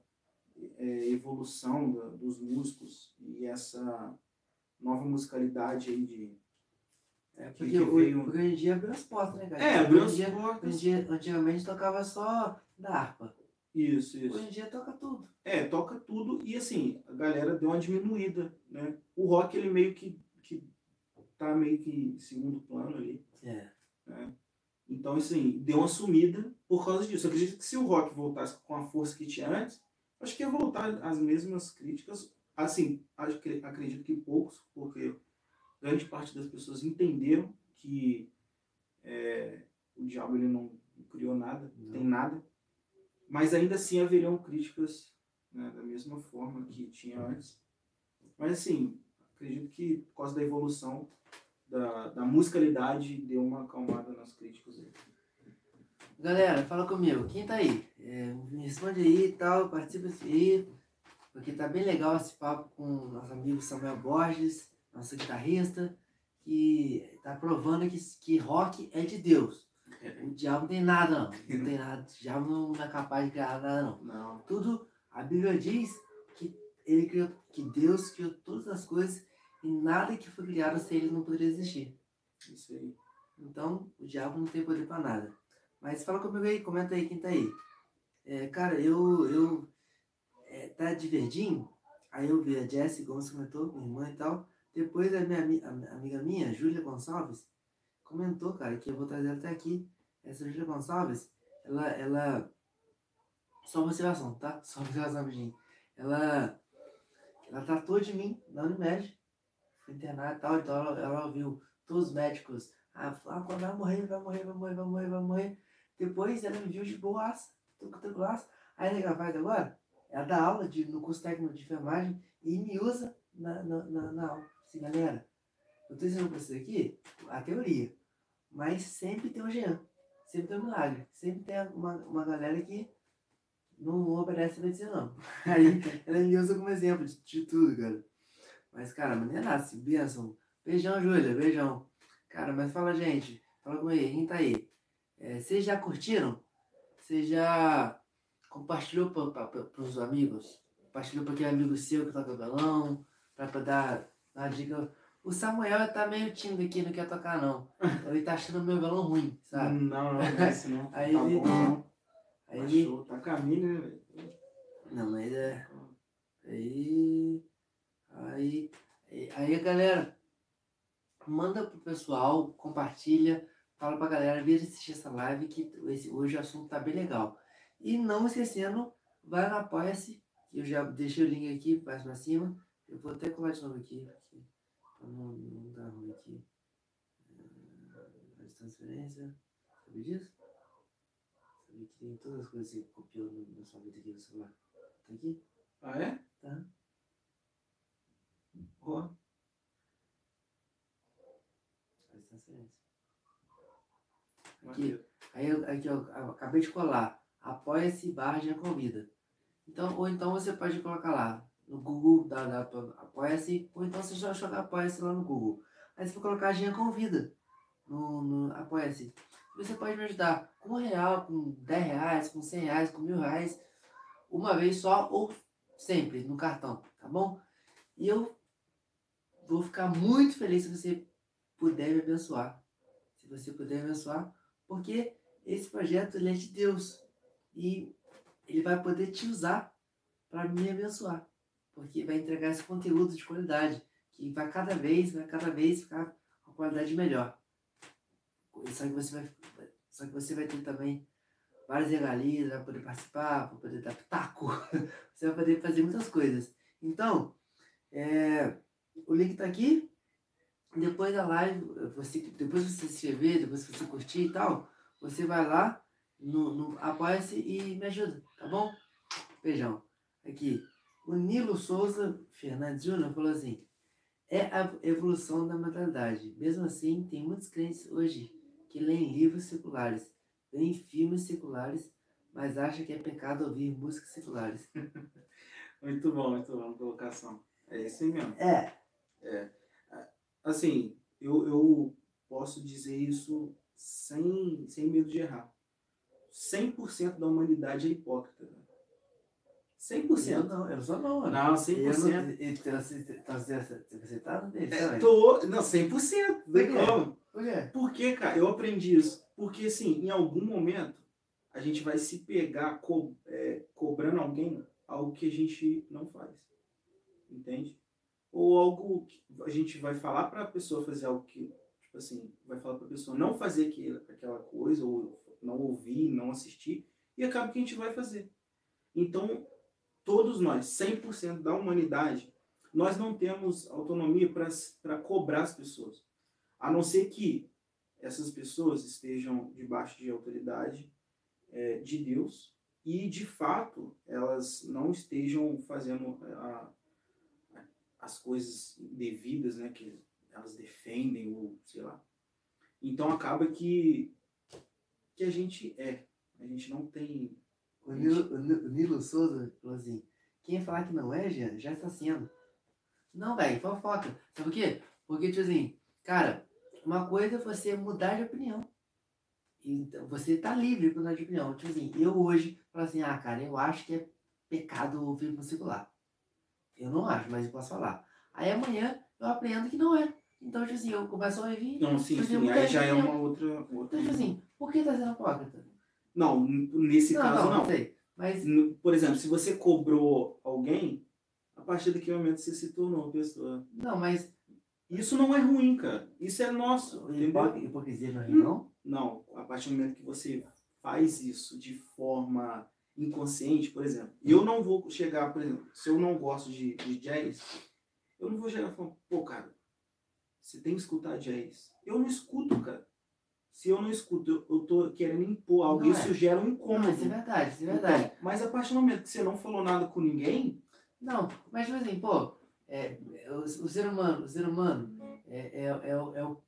é, evolução da, dos músicos e essa nova musicalidade aí de é, porque, que veio... porque hoje em dia abriu as portas, né, cara? É, abriu as portas. Dia, antigamente tocava só da harpa. Isso, isso. Hoje em dia toca tudo. É, toca tudo e assim, a galera deu uma diminuída, né? O rock, ele meio que tá meio que segundo plano ali. É. Né? Então, assim, deu uma sumida por causa disso. Eu acredito que se o rock voltasse com a força que tinha antes, acho que ia voltar as mesmas críticas. Assim, acredito que poucos, porque grande parte das pessoas entenderam que é, o diabo ele não criou nada, não tem nada. Mas ainda assim haveriam críticas né, da mesma forma que tinha antes. Mas assim, acredito que por causa da evolução da, da musicalidade deu uma acalmada nas críticas aí. Galera, fala comigo, quem tá aí? É, me responde aí e tal, participa aí, porque tá bem legal esse papo com o nosso amigo Samuel Borges, nosso guitarrista, que tá provando que, que rock é de Deus. O diabo não tem nada, não. Não tem nada. O diabo não é capaz de criar nada, não. não. Tudo, a Bíblia diz que ele criou, que Deus criou todas as coisas e nada que foi criado sem ele não poderia existir. Isso aí. Então, o diabo não tem poder para nada. Mas fala comigo aí, comenta aí quem tá aí. É, cara, eu. eu é, tá de verdinho. Aí eu vi a Jessie, como você comentou, minha irmã e tal. Depois a minha a amiga minha, Júlia Gonçalves, comentou, cara, que eu vou trazer até aqui. Essa Júlia Gonçalves, ela. ela só observação, tá? Só observação, rapidinho. Ela. Ela tratou de mim na Unimed fui internado e tal, então ela, ela ouviu todos os médicos, ah, ah, vai morrer, vai morrer, vai morrer, vai morrer, vai morrer. Depois ela me viu de boas, tranquilaço. Aí ela faz agora, ela dá aula de, no curso técnico de enfermagem e me usa na, na, na, na aula. Assim, galera, eu tô ensinando pra vocês aqui a teoria, mas sempre tem um Jean, sempre tem um milagre, sempre tem uma, uma galera que não obedece a medicina, não. Aí ela me usa como exemplo de, de tudo, cara. Mas, cara, maneiraço, benção. Beijão, Júlia, beijão. Cara, mas fala, gente, fala com ele, quem tá aí? É, vocês já curtiram? Você já compartilhou para os amigos? Compartilhou para aquele amigo seu que toca violão? Para dar, dar uma dica. O Samuel tá meio tímido aqui, não quer tocar não. Ele tá achando meu violão ruim, sabe? Não, não, não é isso não. aí tá ele, bom, não. Aí ele... Tá caminho, né, velho? Não, mas é... Aí... Aí, aí a galera, manda pro pessoal, compartilha, fala pra galera vir assistir essa live que esse, hoje o assunto tá bem legal. E não esquecendo, vai no Apoia-se, eu já deixei o link aqui, mais pra cima. Eu vou até colar de novo aqui, porque pra não, não dar ruim aqui. Uh, transferência, sabe disso? Sabe que tem todas as coisas que copiou na sua vida aqui no celular. Tá aqui? Ah, é? Tá. Aqui, aí eu, aqui eu, acabei de colar. Apoia-se barra de convida. Então, ou então você pode colocar lá no Google, da, da apoia-se, ou então você já joga apoia-se lá no Google. Aí você vai colocar a Ginha Convida no, no apoia-se. Você pode me ajudar com um real, com 10 reais, com 100 reais, com mil reais, uma vez só ou sempre no cartão, tá bom? E eu vou ficar muito feliz se você puder me abençoar. Se você puder me abençoar, porque esse projeto ele é de Deus e ele vai poder te usar para me abençoar, porque vai entregar esse conteúdo de qualidade que vai cada vez, vai cada vez ficar com qualidade melhor. Só que você vai, só que você vai ter também várias regalias, vai poder participar, vai poder dar pitaco, você vai poder fazer muitas coisas. Então, é, o link está aqui. Depois da live, você, depois você se inscrever, depois que você curtir e tal, você vai lá no, no apoia-se e me ajuda, tá bom? Beijão. Aqui, o Nilo Souza Fernandes Júnior falou assim: é a evolução da mentalidade. Mesmo assim, tem muitos crentes hoje que leem livros seculares, veem filmes seculares, mas acham que é pecado ouvir músicas seculares. muito bom, muito bom colocação. É isso aí mesmo. É. É. Assim, eu, eu posso dizer isso sem, sem medo de errar. 100% da humanidade é hipócrita. 100%. Eu não, eu só não. Não, 100%. Eu não, então, você tá dele é, tô, Não, 100%. Por quê? Como? Por quê? Porque, cara, eu aprendi isso. Porque, assim, em algum momento, a gente vai se pegar co é, cobrando alguém algo que a gente não faz. Entende? Ou algo que a gente vai falar para a pessoa fazer algo que, tipo assim, vai falar para a pessoa não fazer aquela coisa, ou não ouvir, não assistir, e acaba que a gente vai fazer. Então, todos nós, 100% da humanidade, nós não temos autonomia para cobrar as pessoas. A não ser que essas pessoas estejam debaixo de autoridade é, de Deus e, de fato, elas não estejam fazendo a, as coisas devidas, né, que elas defendem ou sei lá. Então acaba que que a gente é. A gente não tem. O Nilo, o Nilo Souza falou assim: quem falar que não é, já, já está sendo. Não, velho, fofoca. Sabe por quê? Porque, tipo assim, cara, uma coisa é você mudar de opinião. Então, você tá livre para mudar de opinião. Tipo assim, eu hoje falo assim, ah, cara, eu acho que é pecado ouvir música lá. Eu não acho, mas eu posso falar. Aí amanhã eu aprendo que não é. Então, tipo assim, eu começo a ouvir. Não, sim, sim. Aí já é uma outra. outra... Então, tipo assim, por que tá sendo apócrita? Não, nesse não, caso não. não. sei. Mas... Por exemplo, se você cobrou alguém, a partir daquele momento você se tornou uma pessoa. Não, mas. Isso não é ruim, cara. Isso é nosso. Hipocrisia não é ruim, não? Não. A partir do momento que você faz isso de forma inconsciente, por exemplo. Eu não vou chegar, por exemplo, se eu não gosto de, de jazz, eu não vou chegar e falar, pô, cara, você tem que escutar jazz. Eu não escuto, cara. Se eu não escuto, eu, eu tô querendo impor algo, não isso é. gera um incômodo. Não, isso é verdade, isso é verdade. Então, mas a partir do momento que você não falou nada com ninguém. Não, mas tipo assim, pô, é, o, o ser humano, o ser humano é, é, é, o, é o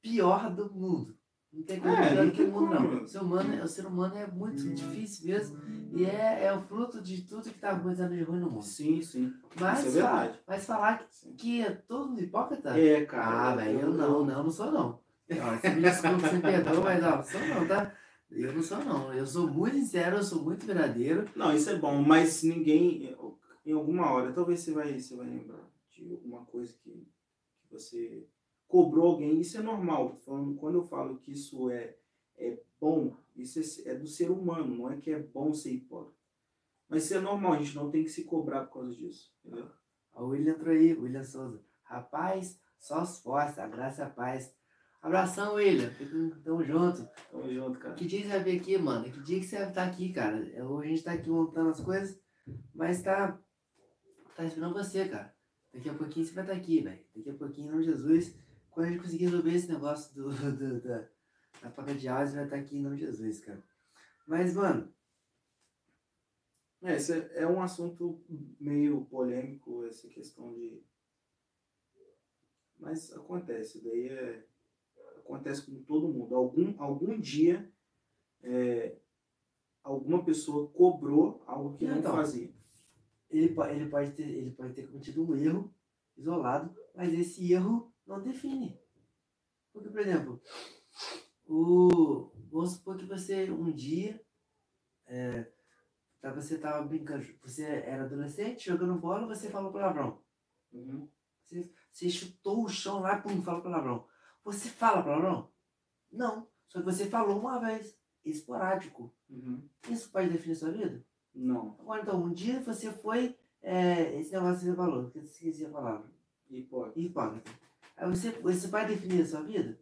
pior do mundo. Não tem como é, pior do que o mundo, não. O ser, humano, o ser humano é muito difícil mesmo. E é, é o fruto de tudo que está acontecendo de ruim no mundo. Sim, sim. Mas, Isso é verdade. mas falar que, que é todo mundo hipócrita? É, cara. Ah, velho, eu, não, não, não sou não. Ó, me desculpa, você perdoa, mas ó, sou não, tá? Eu não sou não. Eu sou muito sincero, eu sou muito verdadeiro. Não, isso é bom, mas ninguém, em alguma hora, talvez você vai, você vai lembrar de alguma coisa que, que você cobrou alguém. Isso é normal. Falando, quando eu falo que isso é, é bom, isso é, é do ser humano, não é que é bom ser hipócrita. Mas isso é normal, a gente não tem que se cobrar por causa disso, entendeu? O William entrou aí, William Souza. Rapaz, só os fortes, a graça e a paz Abração, William. Tamo junto. Tamo junto, cara. Que dia que você vai vir aqui, mano? Que dia que você vai estar aqui, cara? É, Hoje a gente tá aqui montando as coisas, mas tá. Tá esperando você, cara. Daqui a pouquinho você vai estar aqui, velho. Daqui a pouquinho, em nome de Jesus, quando a gente conseguir resolver esse negócio do, do- da, da placa de você vai estar aqui em nome de Jesus, cara. Mas, mano, É, esse é é um assunto meio polêmico, essa questão de. Mas acontece, daí é. Acontece com todo mundo. Algum, algum dia é, alguma pessoa cobrou algo que não Então. fazia. ele, ele, pode ter, ele pode ter cometido um erro isolado, mas esse erro não define. Porque, por exemplo, o, vamos supor que você um dia é, você tava brincando, você era adolescente, jogando bola, você falou palavrão. Uhum. Você, você chutou o chão lá, pum, falou palavrão. Você fala palavrão? Não. Só que você falou uma vez, esporádico. Uhum. Isso pode definir sua vida? Não. Agora então, um dia você foi. é, esse negócio que você falou, que eu esqueci a palavra. Pode. Hipócrita. Aí você, você vai definir a sua vida?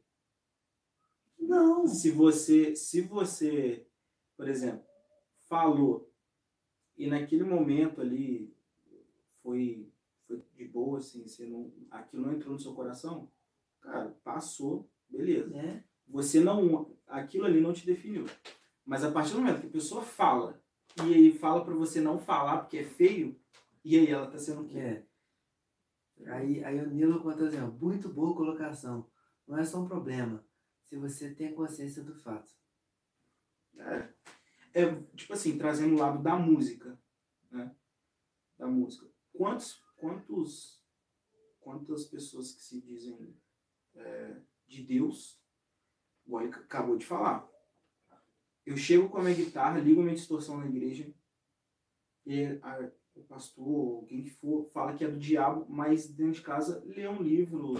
Não. Se você, se você, por exemplo, falou e naquele momento ali foi, foi de boa, assim, você não, aquilo não entrou no seu coração, cara, passou, beleza. Né? Você não, aquilo ali não te definiu. Mas a partir do momento que a pessoa fala e aí fala pra você não falar porque é feio, e aí ela tá sendo o quê? É. Aí, aí o Nilo conta assim, ó, muito boa colocação. Não é só um problema, se você tem consciência do fato. É, é, tipo assim, trazendo o lado da música, né? Da música. Quantos, quantos, quantas pessoas que se dizem é, de Deus, igual ele acabou de falar. Eu chego com a minha guitarra, ligo minha distorção na igreja, e a- o pastor, alguém que for, fala que é do diabo, mas dentro de casa lê um livro,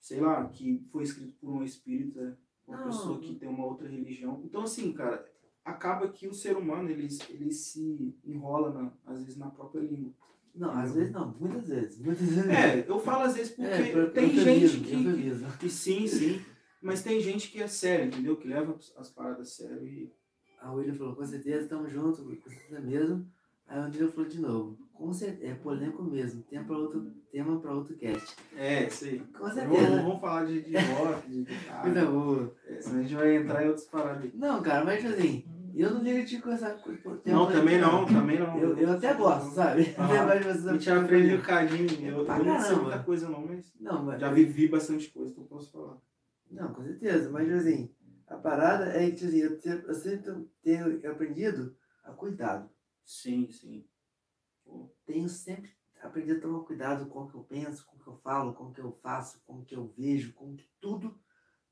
sei lá, que foi escrito por um espírita, uma Não. pessoa que tem uma outra religião. Então, assim, cara, acaba que o ser humano, ele, ele se enrola, na- às vezes, na própria língua. Não, às vezes não, muitas vezes. Muitas vezes. É, eu falo às vezes porque É, tem gente que, eufemismo. que sim, sim, mas tem gente que é sério, entendeu? Que leva as paradas sério e A William falou, com certeza, estamos juntos, com certeza mesmo. Aí o Nilo falou de novo, com certeza, é polêmico mesmo, tema para outro, tema pra outro cast. É, aí. Com Vamos, certeza. vamos falar de, de rock, de guitarra. Coisa boa. É, senão a gente vai entrar em outras paradas. Não, cara, mas tipo assim, eu não ligo de coisa. Não, também não, também não. Eu, eu até gosto, sabe? Ah, Até de vocês A gente aprende um cadinho. Eu, Pra eu não sei muita coisa não, mas Não, mas. já vivi bastante coisa, então posso falar. Não, com certeza, mas tipo assim, a parada é que tipo assim, eu, eu sempre tenho aprendido a cuidado. Sim, sim. Pô, Tenho sempre aprendido a tomar cuidado com o que eu penso, com o que eu falo, com o que eu faço, com o que eu vejo, com que tudo.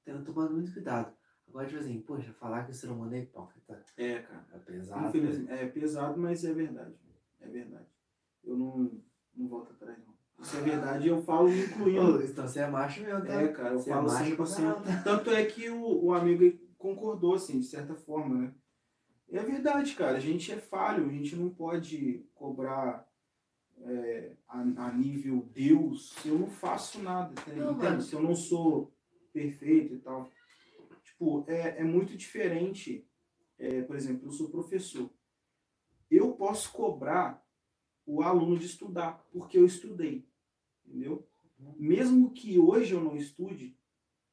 Tenho tomado muito cuidado. Agora, tipo assim, poxa, falar que o ser humano é hipócrita É, cara. é pesado. Infelizmente, é pesado, mas é verdade. É verdade. Eu não, não volto atrás, não. Isso é verdade eu falo incluindo. então você é macho mesmo, tá? É, cara, eu Você é falo 100%. caramba. Tanto é que o, o amigo concordou, assim, de certa forma, né? E é verdade, cara. A gente é falho, a gente não pode cobrar é, a, a nível Deus se eu não faço nada, tá? Não, entende? Se eu não sou perfeito e tal. Tipo, é, é muito diferente. é, por exemplo, eu sou professor. Eu posso cobrar o aluno de estudar, porque eu estudei. Entendeu? Mesmo que hoje eu não estude,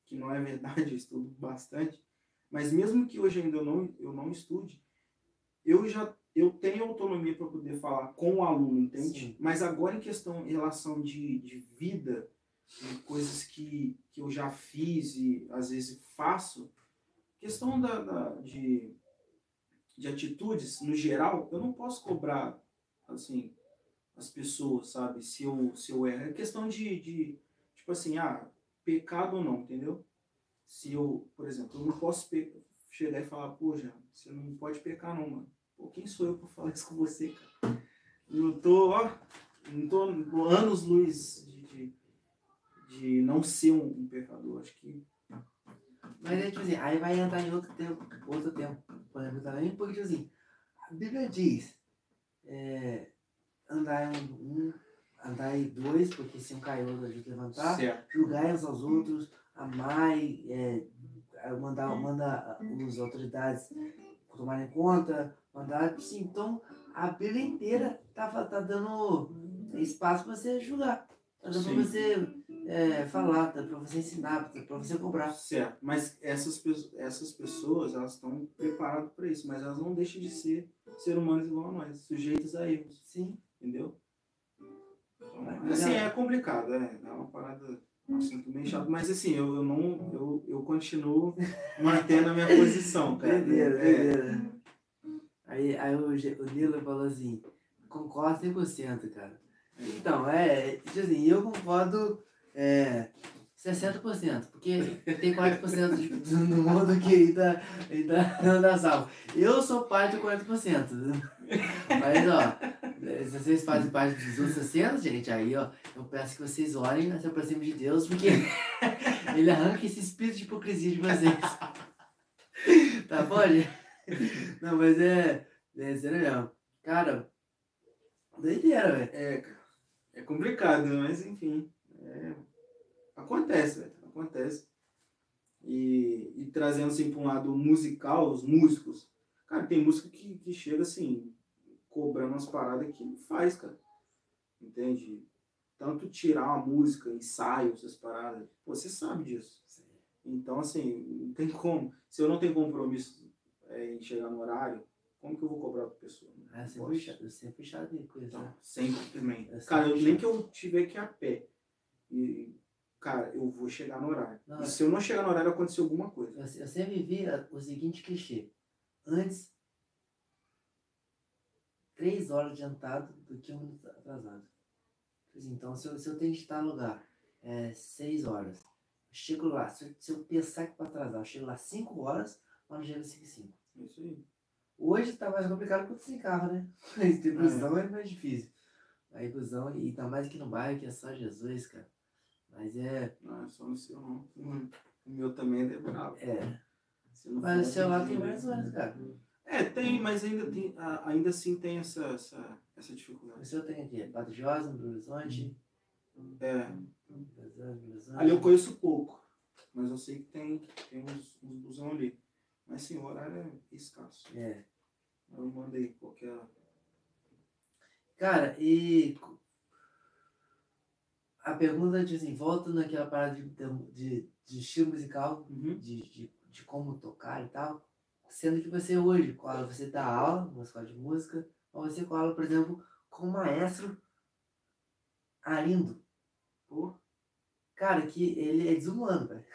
que não é verdade, eu estudo bastante, mas mesmo que hoje ainda eu não, eu não estude, eu já eu tenho autonomia para poder falar com o aluno, entende? Sim. Mas agora em questão, em relação de, de vida, de coisas que, que eu já fiz e às vezes faço, questão da, da- de, de atitudes, no geral, eu não posso cobrar, assim, as pessoas, sabe? Se eu, se eu erro. É questão de, de, tipo assim, ah, pecado ou não, entendeu? Se eu, por exemplo, eu não posso chegar e falar, pô, já, você não pode pecar não, mano. Pô, quem sou eu pra falar isso com você, cara? Eu tô, ó, não tô anos luz de, de, de não ser um, um pecador. Acho que Mas é tipo assim, aí vai entrar em outro tempo, outro tempo, por exemplo, também, porque tipo assim, a Bíblia diz, é, andar em um, andar em dois, porque se um caiu, ajuda a levantar, certo. julgai uns aos outros, amar e é, mandar, mandar as autoridades tomarem conta, mandar, sim, então a Bíblia inteira tá, tá dando espaço para você julgar. Tá dando para você é, falar, tá para você ensinar, tá para você cobrar. Certo, mas essas, essas pessoas, elas estão preparadas para isso, mas elas não deixam de ser ser humanos igual a nós, sujeitos a erros. Sim. Entendeu? Então, assim, é complicado, é, é uma parada meio chato, mas assim, eu, eu não. Eu, eu continuo mantendo a minha posição, cara. Beleza, beleza. Aí, aí o, o Nilo falou assim, concordo 100%, cara. Então, é, tipo assim, eu concordo é, 60%, porque tem 40% do mundo que ainda, ainda não dá salvo. Eu sou parte do 40%. Mas, ó, vocês fazem parte dos outros 60%, gente, aí, ó, eu peço que vocês orem se aproximem de Deus, porque ele arranca esse espírito de hipocrisia de vocês. Tá bom, gente? Não, mas é, é sério mesmo. Cara, doideira, velho. É, é complicado, mas enfim. É Acontece, velho. Acontece. E, e trazendo assim para um lado musical, os músicos. Cara, tem música que, que chega assim, cobrando umas paradas que não faz, cara. Entende? Tanto tirar uma música, ensaio, essas paradas. Pô, você sabe disso. Então, assim, não tem como. Se eu não tenho compromisso é, em chegar no horário, como que eu vou cobrar pra pessoa? É, sempre chato, sempre chato de coisa. Então, sempre também. É cara, eu, nem que eu tiver que ir a pé. E cara, eu vou chegar no horário. Não, e se eu não chegar no horário, aconteceu alguma coisa. Eu, eu sempre vi o seguinte clichê. Antes, três horas adiantado do que um minuto atrasado. Então, se eu, se eu tenho que estar no lugar é, seis horas, eu chego lá, se eu, se eu pensar que para atrasar, eu chego lá cinco horas, mas não chego cinco e cinco. Isso aí. Hoje tá mais complicado porque sem carro, né? Mas ter busão é. é mais difícil. Aí busão, e tá mais aqui no bairro que é só Jesus, cara. Mas é. Não, é só no seu não. O meu também é bravo. É. Mas o seu lá tem mais horas, cara. É, tem, mas ainda, tem, ainda assim tem essa, essa, essa dificuldade. O seu tem aqui? Patrijosa, Belo Horizonte? É. Ali eu conheço pouco, mas eu sei que tem, tem uns, uns busão ali. Mas sim, o horário é escasso. É. Eu mandei qualquer. Cara, e a pergunta de assim, volta naquela parada de, de, de estilo musical, uhum. de, de, de, como tocar e tal, sendo que você hoje, você dá aula numa escola de música, ou você cola, por exemplo, com o maestro Arindo. Pô. Cara, que ele é desumano, velho.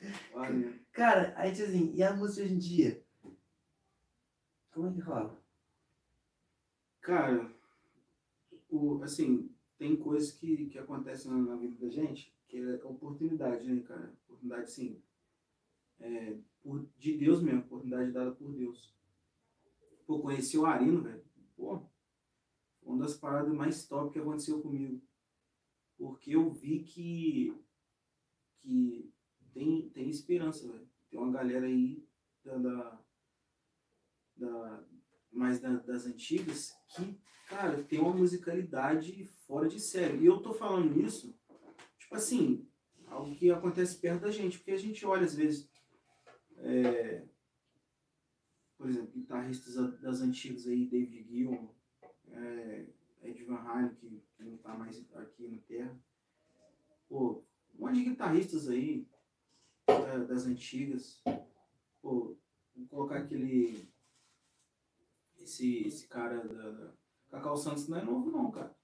Cara, aí tipo assim, e a música hoje em dia? Como é que rola? Cara, o, assim, tem coisas que, que acontecem na, na, vida da gente que é oportunidade, né, cara? Oportunidade, sim. É, por, de Deus mesmo, oportunidade dada por Deus. Pô, conheci o Arino, velho. Pô, uma das paradas mais top que aconteceu comigo. Porque eu vi que, que tem, tem esperança, velho. Tem uma galera aí da, da, da mais da, das antigas que cara, tem uma musicalidade fora de série. E eu tô falando isso, tipo assim, algo que acontece perto da gente, porque a gente olha às vezes, é, por exemplo, guitarristas das antigas aí, David Gilmour, é, Ed Van Halen, que, que não tá mais aqui na Terra. Pô, um monte de guitarristas aí é, das antigas. Pô, vou colocar aquele. Esse, esse cara da, da Cacau Santos não é novo não, cara.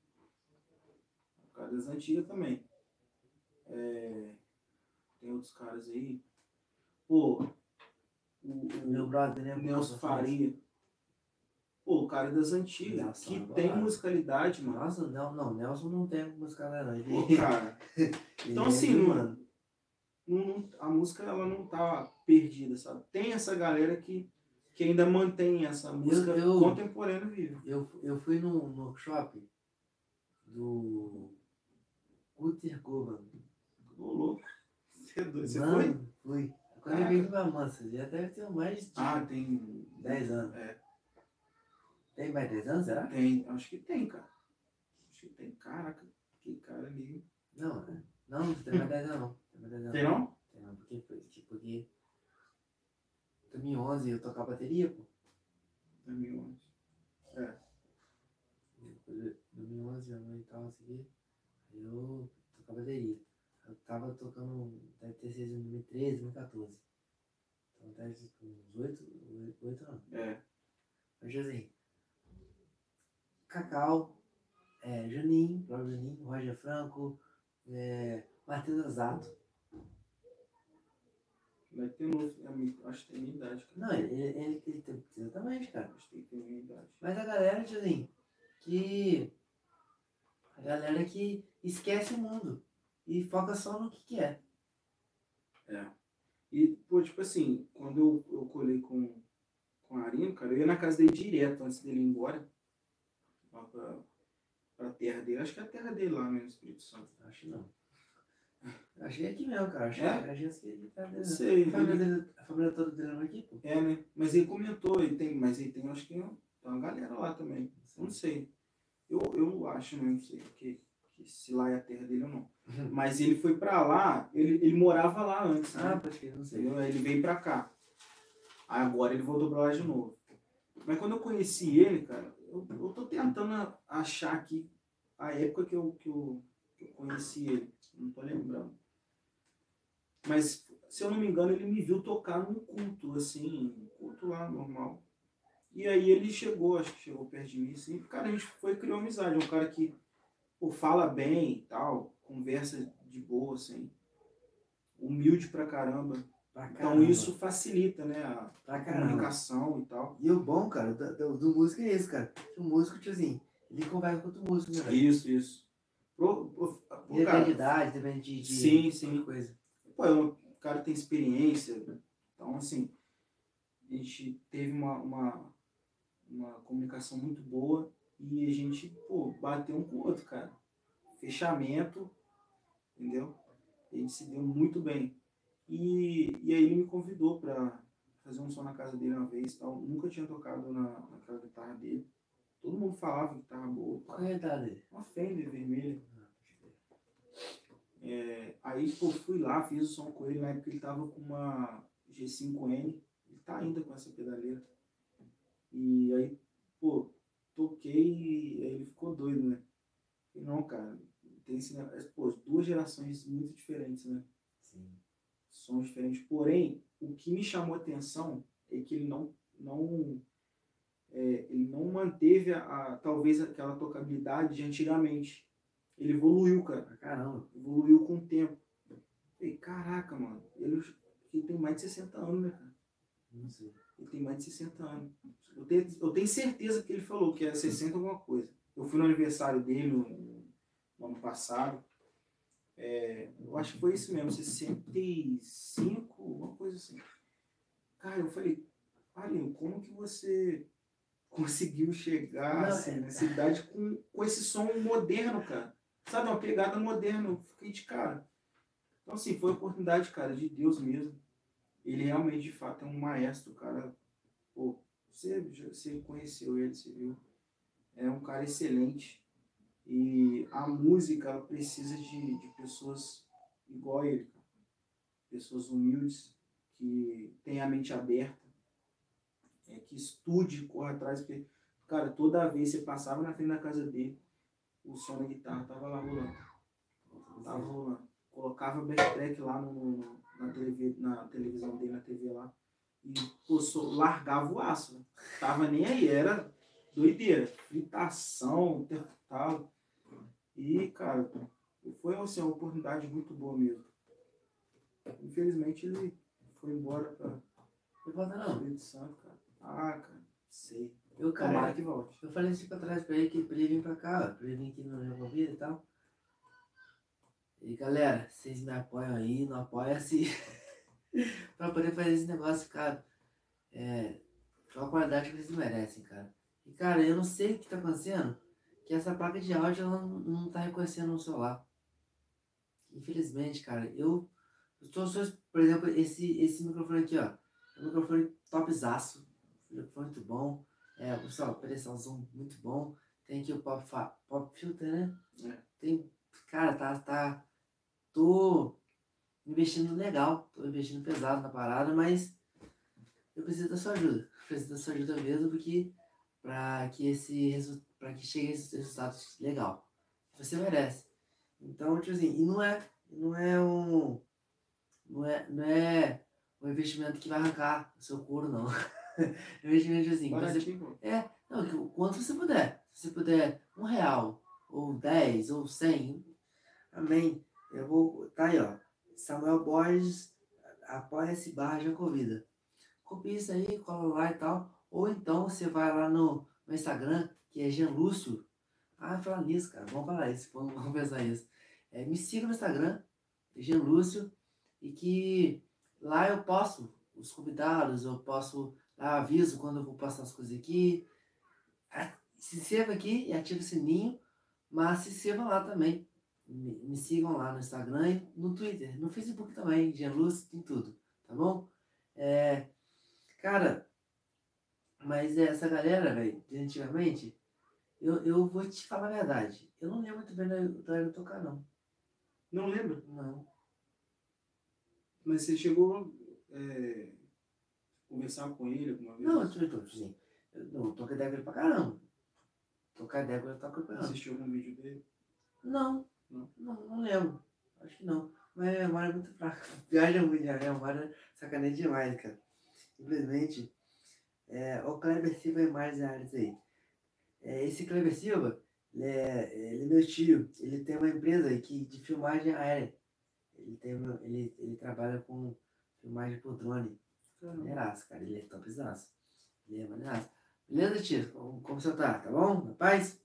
O cara das antigas também. É, tem outros caras aí. Pô, o, o meu brother, né? Nelson Faria. Pô, o cara das antigas, Nelson, que tem musicalidade, mano. Nossa, não, não, Nelson não tem musicalidade. Pô, cara. então, assim, mano, não, a música ela não tá perdida, sabe? Tem essa galera que que ainda mantém essa música eu, eu, contemporânea viva. Eu, eu fui no, no workshop do Guter Govan. Ô, louco. Você, é você Mano, foi? Fui. Quando eu vim pra Mansa, já deve ter mais de ah, tem 10 anos. É. Tem mais 10 anos, será? Tem, acho que tem, cara. Acho que tem. Caraca, que cara ali. Não, é. não, não tem mais 10 anos, não. Tem, mais 10 anos. tem não? Tem mano, porque, porque, porque 2011 eu tocava bateria, pô. 2011. É. Depois, 2011 minha mãe tava assim, aí eu tocava bateria. Eu tava tocando, deve ter sido em 2013, 2014. Então deve ter uns 8, 8 anos. É. Mas assim, Cacau, é, Juninho, próprio Juninho, Roger Franco, é, Matheus Azato. Vai ter novo. é Acho que tem minha idade, cara. Não, ele, ele, ele, tem exatamente, cara. Acho que tem minha idade. Mas a galera, tipo assim, que. A galera que esquece o mundo e foca só no que quer. É. E, pô, tipo assim, quando eu, eu colei com, com a Arino, cara, eu ia na casa dele direto antes dele ir embora. Lá pra, pra terra dele. Acho que é a terra dele lá, né, no Espírito Santo. Acho que não. Achei aqui mesmo, cara. Achei, É? achei que ele tá sei. A família, ele- dele, a família toda dele não é aqui, pô. É, né? Mas ele comentou, ele tem, mas ele tem, acho que tem uma galera lá também. Não sei. Eu, eu acho, né? Não sei que, que se lá é a terra dele ou não. Mas ele foi pra lá, ele, ele morava lá antes, né? Ah, pode não sei. Ele veio pra cá. Agora ele voltou pra lá de novo. Mas quando eu conheci ele, cara, eu, eu tô tentando achar aqui a época que eu, que, eu, que eu conheci ele. Não tô lembrando. Mas, se eu não me engano, ele me viu tocar num culto, assim, um culto lá, normal. E aí ele chegou, acho que chegou perto de mim, assim. Cara, a gente foi e criou amizade. É um cara que pô, fala bem e tal, conversa de boa, assim. Humilde pra caramba. Pra Então isso facilita, né, a comunicação e tal. E o bom, cara, do, do, músico é isso, cara. O músico, tipo assim, ele conversa com outro músico, né? Isso, isso. Pro, pro, pro Depende de idade, depende de, de Sim, sim. coisa. pô, é um cara tem experiência. Então, assim, a gente teve uma, uma, uma comunicação muito boa e a gente, pô, bateu um com o outro, cara. Fechamento, entendeu? A gente se deu muito bem. E, e aí ele me convidou pra fazer um som na casa dele uma vez e tal. Nunca tinha tocado na, naquela guitarra dele. Todo mundo falava que guitarra boa. Qual é a idade dele? Uma Fender vermelha. É, aí, pô, fui lá, fiz o som com ele. Na época ele tava com uma G5N. Ele tá ainda com essa pedaleira. E aí, pô, toquei e aí ele ficou doido, né? Falei, não, cara, tem. Pô, duas gerações muito diferentes, né? Sim. Sons diferentes. Porém, o que me chamou a atenção é que ele não, não, é, ele não manteve a, a- talvez aquela tocabilidade de antigamente. Ele evoluiu, cara caramba. evoluiu com o tempo. Falei, caraca, mano, ele, ele tem mais de 60 anos, né, cara? Não sei. Ele tem mais de 60 anos. Eu tenho, eu tenho certeza que ele falou que era 60 alguma coisa. Eu fui no aniversário dele no, no ano passado. É, eu acho que foi isso mesmo, 65, alguma coisa assim. Cara, eu falei, Alinho, como que você conseguiu chegar Não, assim, é- nessa idade com, com esse som moderno, cara? Sabe, uma pegada moderna. Eu fiquei de cara. Então, assim, foi oportunidade, cara, de Deus mesmo. Ele realmente, de fato, é um maestro, cara. Pô, você, você conheceu ele, você viu. É um cara excelente. E a música, precisa de, de pessoas igual a ele. Pessoas humildes, que têm a mente aberta, é, que estude, corra atrás. Porque, cara, toda vez você passava na frente da casa dele, o som da guitarra tava lá rolando. Tava rolando. Colocava backtrack lá no, no- na, TV, na televisão dele, na TV lá. E pô, largava o aço. Tava nem aí, era doideira. Fritação, tal. E, cara, foi assim, uma oportunidade muito boa mesmo. Infelizmente ele foi embora pra Não importa não. Espírito Santo, cara. Ah, cara, sei. Eu, Tomara cara, que volte. eu falei assim pra trás pra ele que pra ele vir pra cá, ó, pra ele vir aqui no Rio Vida e tal. E galera, vocês me apoiam aí, não apoia-se pra poder fazer esse negócio, cara. É, com a qualidade que vocês merecem, cara. E cara, eu não sei o que tá acontecendo, que essa placa de áudio ela não, não tá reconhecendo o celular. Infelizmente, cara, eu, tô só, por exemplo, esse, esse microfone aqui, ó. É um microfone topzaço, microfone muito bom. É, pessoal, pressãozão muito bom. Tem aqui o pop, pop filter, né? É. Tem, cara, tá, tá, tô, investindo legal, tô investindo pesado na parada, mas eu preciso da sua ajuda. Preciso da sua ajuda mesmo, porque para que esse para que chegue a esses resultados legal. Você merece. Então, tipo assim, e não é, não é um não é, não é um investimento que vai arrancar o seu couro, não. investimento assim, você, é, não, o quanto você puder. Se você puder um real, ou dez, ou cem, amém. Eu vou. Tá aí, ó. Samuel Borges apoia esse barra de convida. Copia isso aí, cola lá e tal. Ou então você vai lá no, no Instagram, que é Jean Lúcio. Ah, falar nisso, cara. Vamos falar isso, vamos, vamos pensar isso. É, me siga no Instagram, Jean Lúcio, e que lá eu posto os convidados, eu posso, lá aviso quando eu vou postar as coisas aqui. Se inscreva aqui e ative o sininho, mas se inscreva lá também. Me, me, sigam lá no Instagram e no Twitter, no Facebook também, Jean Lúcio, tem tudo, tá bom? É, cara, mas essa galera, velho, antigamente, eu, eu vou te falar a verdade. Eu não lembro muito bem da, da tocar, não. Não lembra? Não. Mas você chegou é, conversar com ele alguma vez? Não, eu tô, assim, eu não com ele pra caramba. Tocar ele toco pra caramba. Assistiu algum vídeo dele? Não. Não? Não, não lembro. Acho que não. Mas a memória é muito fraca. Viaja muito, a memória sacaneia demais, cara. Simplesmente. É, o Kleber Silva e mais áreas aí. É, esse Kleber Silva, ele é, ele é meu tio. Ele tem uma empresa aqui de filmagem aérea. Ele, tem, ele, ele trabalha com filmagem por drone. Maneiraço, cara. Ele é topzaço. Ele é maneiraço. Beleza, tio? Como, como você tá? Tá bom? Rapaz?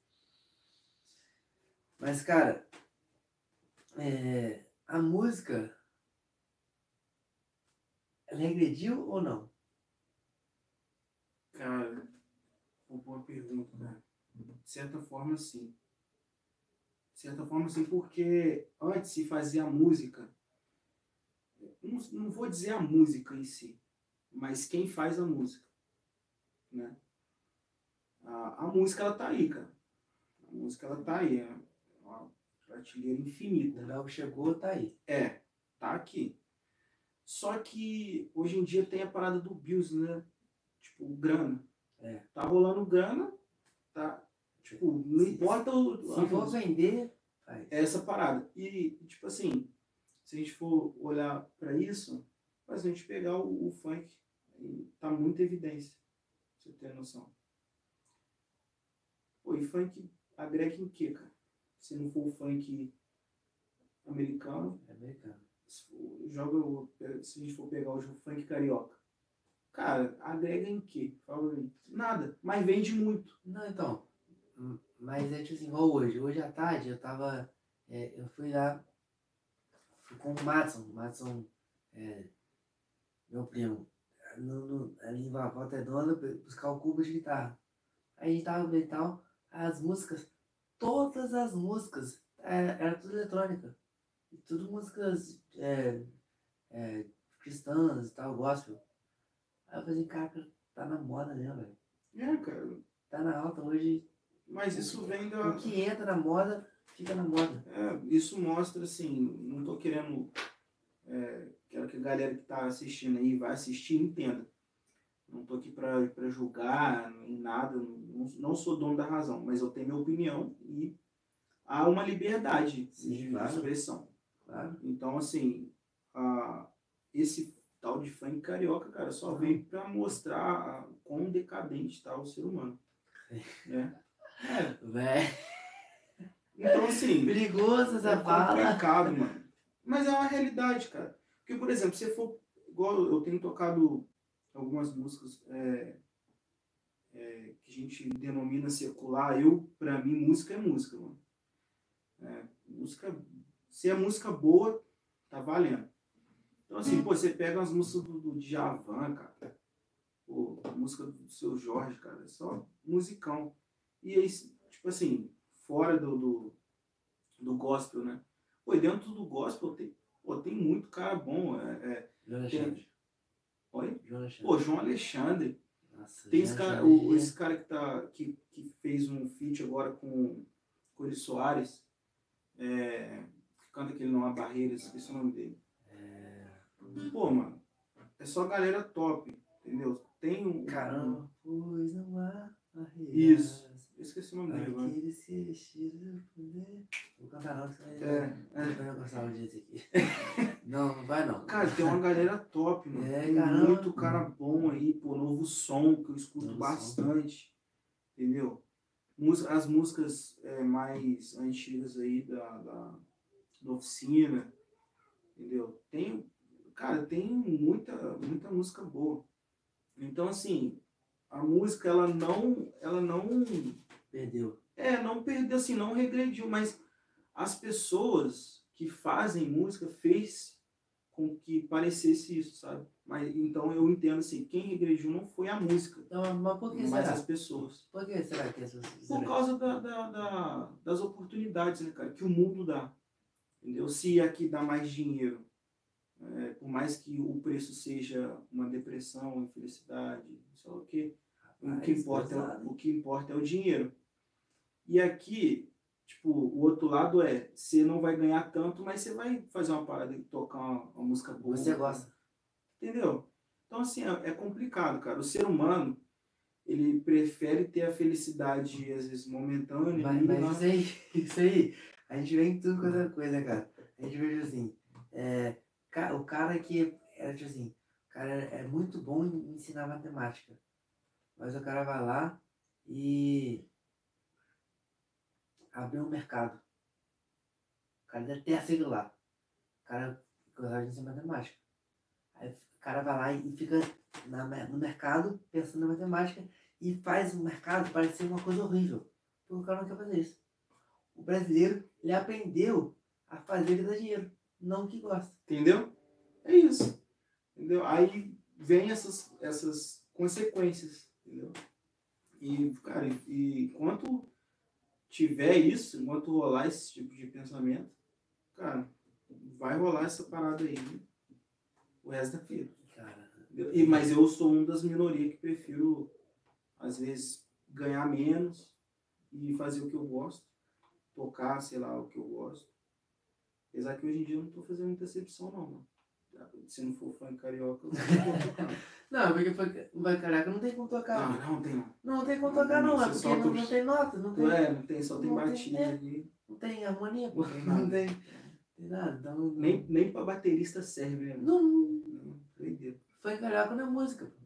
Mas, cara, é, a música ela regrediu ou não? Cara, uma boa pergunta, né? De certa forma, sim. De certa forma, sim, porque antes se fazia música. Não, não vou dizer a música em si, mas quem faz a música, né? A, a música, ela tá aí, cara. A música, ela tá aí. É uma prateleira infinita. O Léo chegou, tá aí. É, tá aqui. Só que hoje em dia tem a parada do Bills, né? Tipo, grana. É. Tá rolando grana, tá? Tipo, não se, importa o. Se for vender, faz. É essa parada. E, tipo assim, se a gente for olhar para isso, faz a gente pegar o, o funk, tá muita evidência. Pra você ter noção. Pô, e funk agrega em quê, cara? Se não for o funk americano. É americano. Se, for, joga, se a gente for pegar o funk carioca. Cara, agrega em quê? Fala aí. Nada, mas vende muito. Não, então. Mas é tipo assim, igual hoje. Hoje à tarde eu tava. É, eu fui lá. Fui com o Matson. O Matson, é, meu primo. No, no, ali em Volta Redonda, buscar o cubo de guitarra. Aí a gente tava e tal. As músicas. Todas as músicas. É, era tudo eletrônica. Tudo músicas é, é, cristãs e tal, gospel. Aí eu falei, cara, tá na moda, né, velho? É, cara. Tá na alta hoje. Mas isso vem da. O que entra na moda, fica na moda. É, isso mostra, assim, não tô querendo. É, quero que a galera que tá assistindo aí vai assistir entenda. Não tô aqui pra julgar em nada, não, não sou dono da razão, mas eu tenho minha opinião e há uma liberdade Sim, de claro. expressão. Claro. Então, assim, a, esse tal de funk carioca, cara, só vem para mostrar quão decadente está o ser humano. Né? É. Véi. Então, assim. Perigoso essa é fala. complicado, mano. Mas é uma realidade, cara. Porque, por exemplo, se for. Igual eu tenho tocado algumas músicas é, é, que a gente denomina secular. Eu, pra mim, música é música, mano. É, música. Se é música boa, tá valendo. Então, assim, hum. pô, você pega as músicas do, do Djavan, cara. Pô, a música do seu Jorge, cara. É só musicão. E aí, tipo assim, fora do, do, do gospel, né? Pô, dentro do gospel tem, pô, tem muito cara bom. É, é, João Alexandre. Tem... Oi? João Alexandre. Pô, João Alexandre. Nossa, tem esse cara, o, esse cara que, tá, que, que fez um feat agora com Cori Soares. É, que canta aquele Não Há Barreiras, esqueci o nome dele. É... pô, mano, é só galera top, entendeu? Tem um. Caramba, pois não há Isso. Eu esqueci o nome dele agora. Aquele se estira poder. Vou cantar não, você vai. É, é. Eu não gostava disso aqui. Não, não vai não. Cara, tem uma galera top, mano. É, tem caramba. muito cara bom aí, pô, novo som que eu escuto Novo bastante. Entendeu? Mús- As músicas é, mais antigas aí da, da, da oficina. Entendeu? Tem, cara, tem muita, muita música boa. Então, assim, a música, ela não, ela não Perdeu. é, não perdeu, assim, não regrediu, mas as pessoas que fazem música fez com que parecesse isso, sabe? Mas então eu entendo assim, quem regrediu não foi a música, Não, mas por que mas será? as pessoas. Por que será que essas. Por causa da, da- da- das oportunidades, né, cara, que o mundo dá. Entendeu? Se aqui dá mais dinheiro, é, por mais que o preço seja uma depressão, infelicidade, não sei lá o quê, o que, Rapaz, importa, é o que importa é o dinheiro. E aqui, tipo, o outro lado é, você não vai ganhar tanto, mas você vai fazer uma parada e tocar uma, uma música boa. Você gosta. Entendeu? Então, assim, é, é complicado, cara. O ser humano, ele prefere ter a felicidade, às vezes, momentânea. Mas, mas lá- isso aí, isso aí, a gente vê em tudo quanto é coisa, cara. A gente vê assim, é, o cara que era tipo assim, o cara é muito bom em ensinar matemática. Mas o cara vai lá e abre um mercado. O cara detesta aquilo lá. O cara ensinar matemática. Aí o cara vai lá e fica na no mercado pensando na matemática e faz o mercado parecer uma coisa horrível. Porque o cara não quer fazer isso. O brasileiro, ele aprendeu a fazer ele dar dinheiro, não que gosta. Entendeu? É isso. Entendeu? Aí vem essas, essas consequências, entendeu? E, cara, e, enquanto tiver isso, enquanto rolar esse tipo de pensamento, cara, vai rolar essa parada aí né? o resto da vida. Cara, entendeu? E, mas eu sou um das minorias que prefiro, às vezes, ganhar menos e fazer o que eu gosto, tocar, sei lá, o que eu gosto. Apesar que hoje em dia eu não tô fazendo muita excepção, não, mano. Se não for funk carioca, eu não tocando. não, porque vai caraca, não tem como tocar. Não, não tem não. Não, não tem como tocar não, é Você porque não, não tem nota, não tem, É, não tem, só tem Não tem, batida é. ali. não tem harmonia, pô. Não tem Não tem, nada. Então, não, Nem, nem pra baterista serve, né? não, Não, doideira. foi carioca não é música.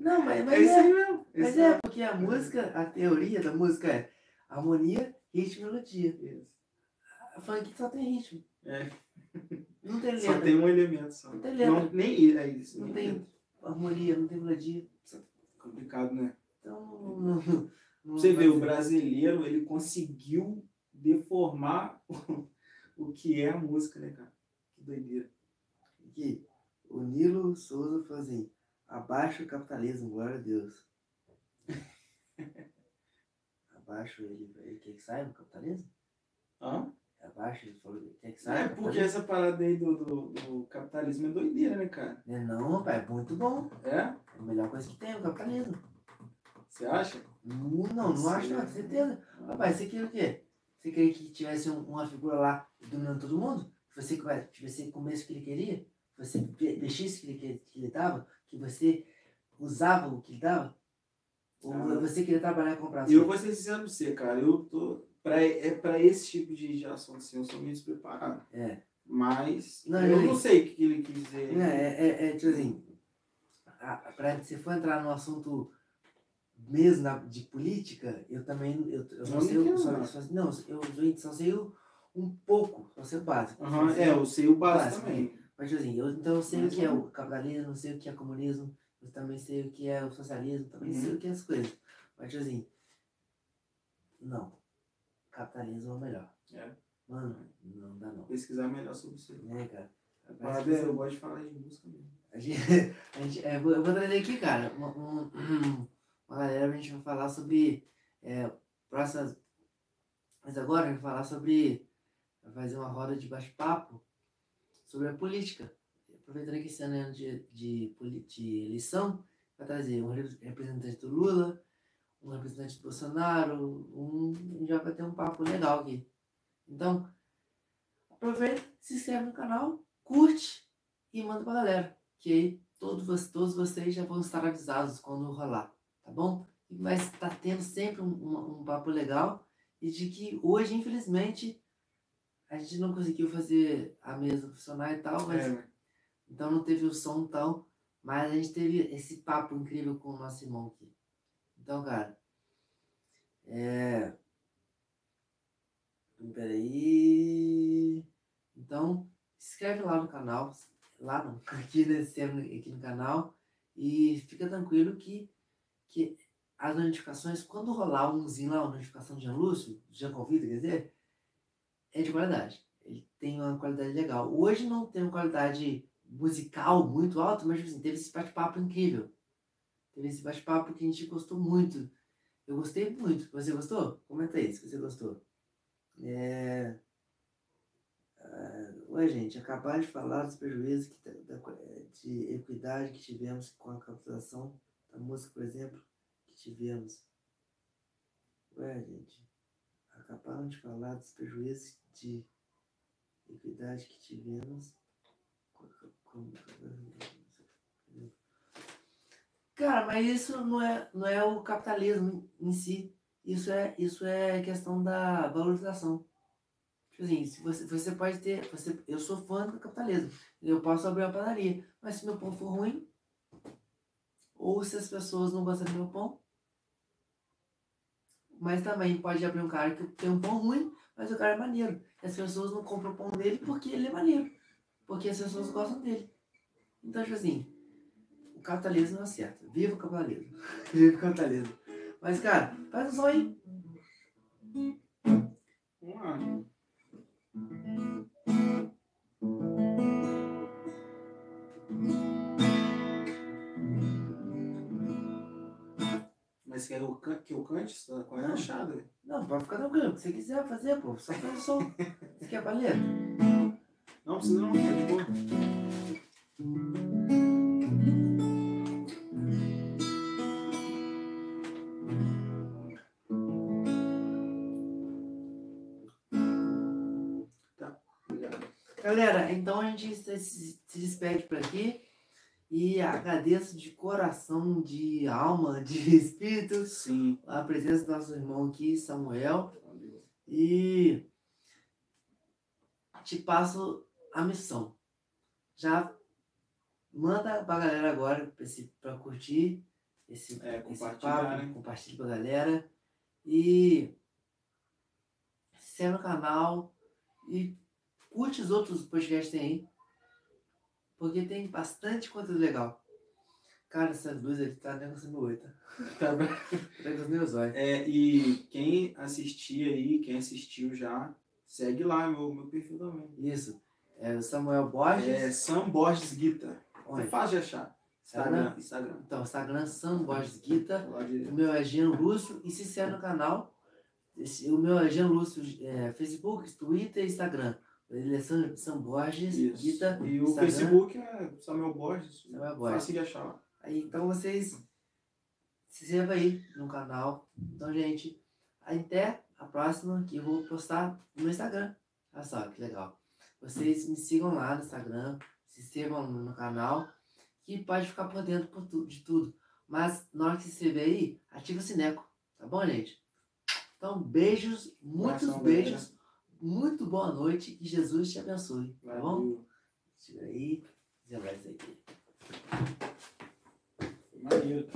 Não, mas, É mas isso é, aí mesmo. mas isso é, porque a música, a teoria da música é harmonia, ritmo e melodia. Isso. A funk só tem ritmo. É. Não tem Só letra. tem um elemento só. Não tem letra. Não, nem é isso. Não tem letra. harmonia, não tem melodia. Complicado, né? Então, não, não, não, não Você vê, o brasileiro, ele conseguiu deformar o que é a música, né, cara? Que doideira. Aqui, o Nilo Souza falou assim, abaixo o capitalismo, glória a Deus. abaixo ele, ele quer que saia do capitalismo? Hã? Abaixo ele falou É, porque essa parada aí do, do, do capitalismo é doideira, né, cara? Não, é não, rapaz, é muito bom. É? É a melhor coisa que tem, o capitalismo. Você acha? Não, não, não acho não, com certeza. Rapaz, você queria o quê? Você queria que tivesse um- uma figura lá dominando todo mundo? Que você, que você comesse o que ele queria? Que você vestisse o que ele, que- que ele dava? Que você usava o que ele dava? Ou Ah. você queria trabalhar e comprar eu vou ser sincero pra você, cara. Eu tô. Pra, é pra esse tipo de, de assunto, assim, eu sou meio despreparado. É. Mas Não, eu eu- não sei o que ele quis dizer. É, é, é, é tipo assim, a- pra, se for entrar no assunto mesmo na- de política, eu também, eu, eu Eu sei, não o- entendo só, só- não, eu só sei o- um pouco, só sei o básico. Sei- é, eu sei o básico Básico, também. Mas tipo assim, eu, então eu sei Mas o que é não. o capitalismo, eu sei o que é comunismo, eu também sei o que é o socialismo, também Uhum. sei o que é as coisas. Mas tipo assim, não, capitalismo é o melhor. É. Mano, não dá não. Pesquisar melhor sobre isso. Né, cara? A Mas, é, assim, eu gosto de falar de música mesmo. A gente, a gente, é, eu vou trazer aqui, cara, uma, um- uma galera pra gente vai falar sobre é, próximas. Mas agora a gente vai falar sobre. Vai fazer uma roda de bate-papo sobre a política. Aproveitando que esse ano é ano de, de, de eleição, vai trazer um rep- representante do Lula, um representante Bolsonaro, um, já vai ter um papo legal aqui. Então, aproveita, se inscreve no canal, curte e manda pra galera. Que aí todos, todos vocês já vão estar avisados quando rolar, tá bom? Mas tá tendo sempre um, um, um papo legal e de que hoje, infelizmente, a gente não conseguiu fazer a mesa funcionar e tal, mas É, então não teve o som tal, mas a gente teve esse papo incrível com o nosso irmão aqui. Então, cara, é. Peraí. Então, se inscreve lá no canal, lá não, aqui, nesse, aqui no canal, e fica tranquilo que, que as notificações, quando rolar umzinho lá, uma notificação de Jean Lúcio, Jean Convida, quer dizer, é de qualidade. Ele tem uma qualidade legal. Hoje não tem uma qualidade musical muito alta, mas assim, teve esse bate-papo incrível. Teve esse bate-papo que a gente gostou muito. Eu gostei muito. Você gostou? Comenta aí se você gostou. É... Ah, Ué, gente, acabar de falar dos prejuízos que, da, de equidade que tivemos com a captação da música, por exemplo, que tivemos. Ué, gente, acabaram de falar dos prejuízos de equidade que tivemos com, com, com- Cara, mas isso não é, não é o capitalismo em si. Isso é, isso é questão da valorização. Tipo assim, se você, você pode ter. Você, eu sou fã do capitalismo. Eu posso abrir uma padaria. Mas se meu pão for ruim, ou se as pessoas não gostam do meu pão. Mas também pode abrir um cara que tem um pão ruim, mas o cara é maneiro. E as pessoas não compram o pão dele porque ele é maneiro. Porque as pessoas gostam dele. Então, tipo assim, capitalismo não acerta. Viva o capitalismo. Viva o capitalismo. Mas, cara, faz um som aí. Vamos lá. Mas quer que eu cante? Você tá com a Não. rachada. Não, pode ficar tranquilo. O que você quiser fazer, pô. Só faz o som. Você quer paleta? Não precisa não, tá de boa. Gente se, se- despede por aqui. E agradeço de coração, de alma, de espírito, Sim. a presença do nosso irmão aqui, Samuel. E te passo a missão. Já manda pra galera agora pra curtir esse, É, esse papo, né? compartilha pra galera. E se inscreve no canal e curte os outros podcasts que tem aí. Porque tem bastante conteúdo legal. Cara, essa luz ele tá negociando meu olho, tá? Tá negociando meus olhos. É, e quem assistir aí, quem assistiu já, segue lá meu, meu perfil também. Isso. É o Samuel Borges. É Sam Borges Guita. É fácil de achar. Instagram. Instagram. Então, Instagram Sam Borges Guita. O meu é Jean Lúcio. E se inscreve no canal. Esse- o meu é Jean Lúcio, é, Facebook, Twitter e Instagram. Sam, Sam Borges Isso. Guita. E o Instagram, Facebook é Samuel Borges. Samuel Borges. Fácil de achar. Aí, então vocês se inscrevam aí no canal. Então, gente, até a próxima que eu vou postar no Instagram. Olha só que legal. Vocês me sigam lá no Instagram, se inscrevam no canal, que pode ficar por dentro por tu- de tudo. Mas na hora que se inscrever aí, ativa o sineco. Tá bom, gente? Então, beijos, muitos Abração, beijos, muito boa noite e Jesus te abençoe. Tá bom? Tira aí, aqui. Foi maneiro.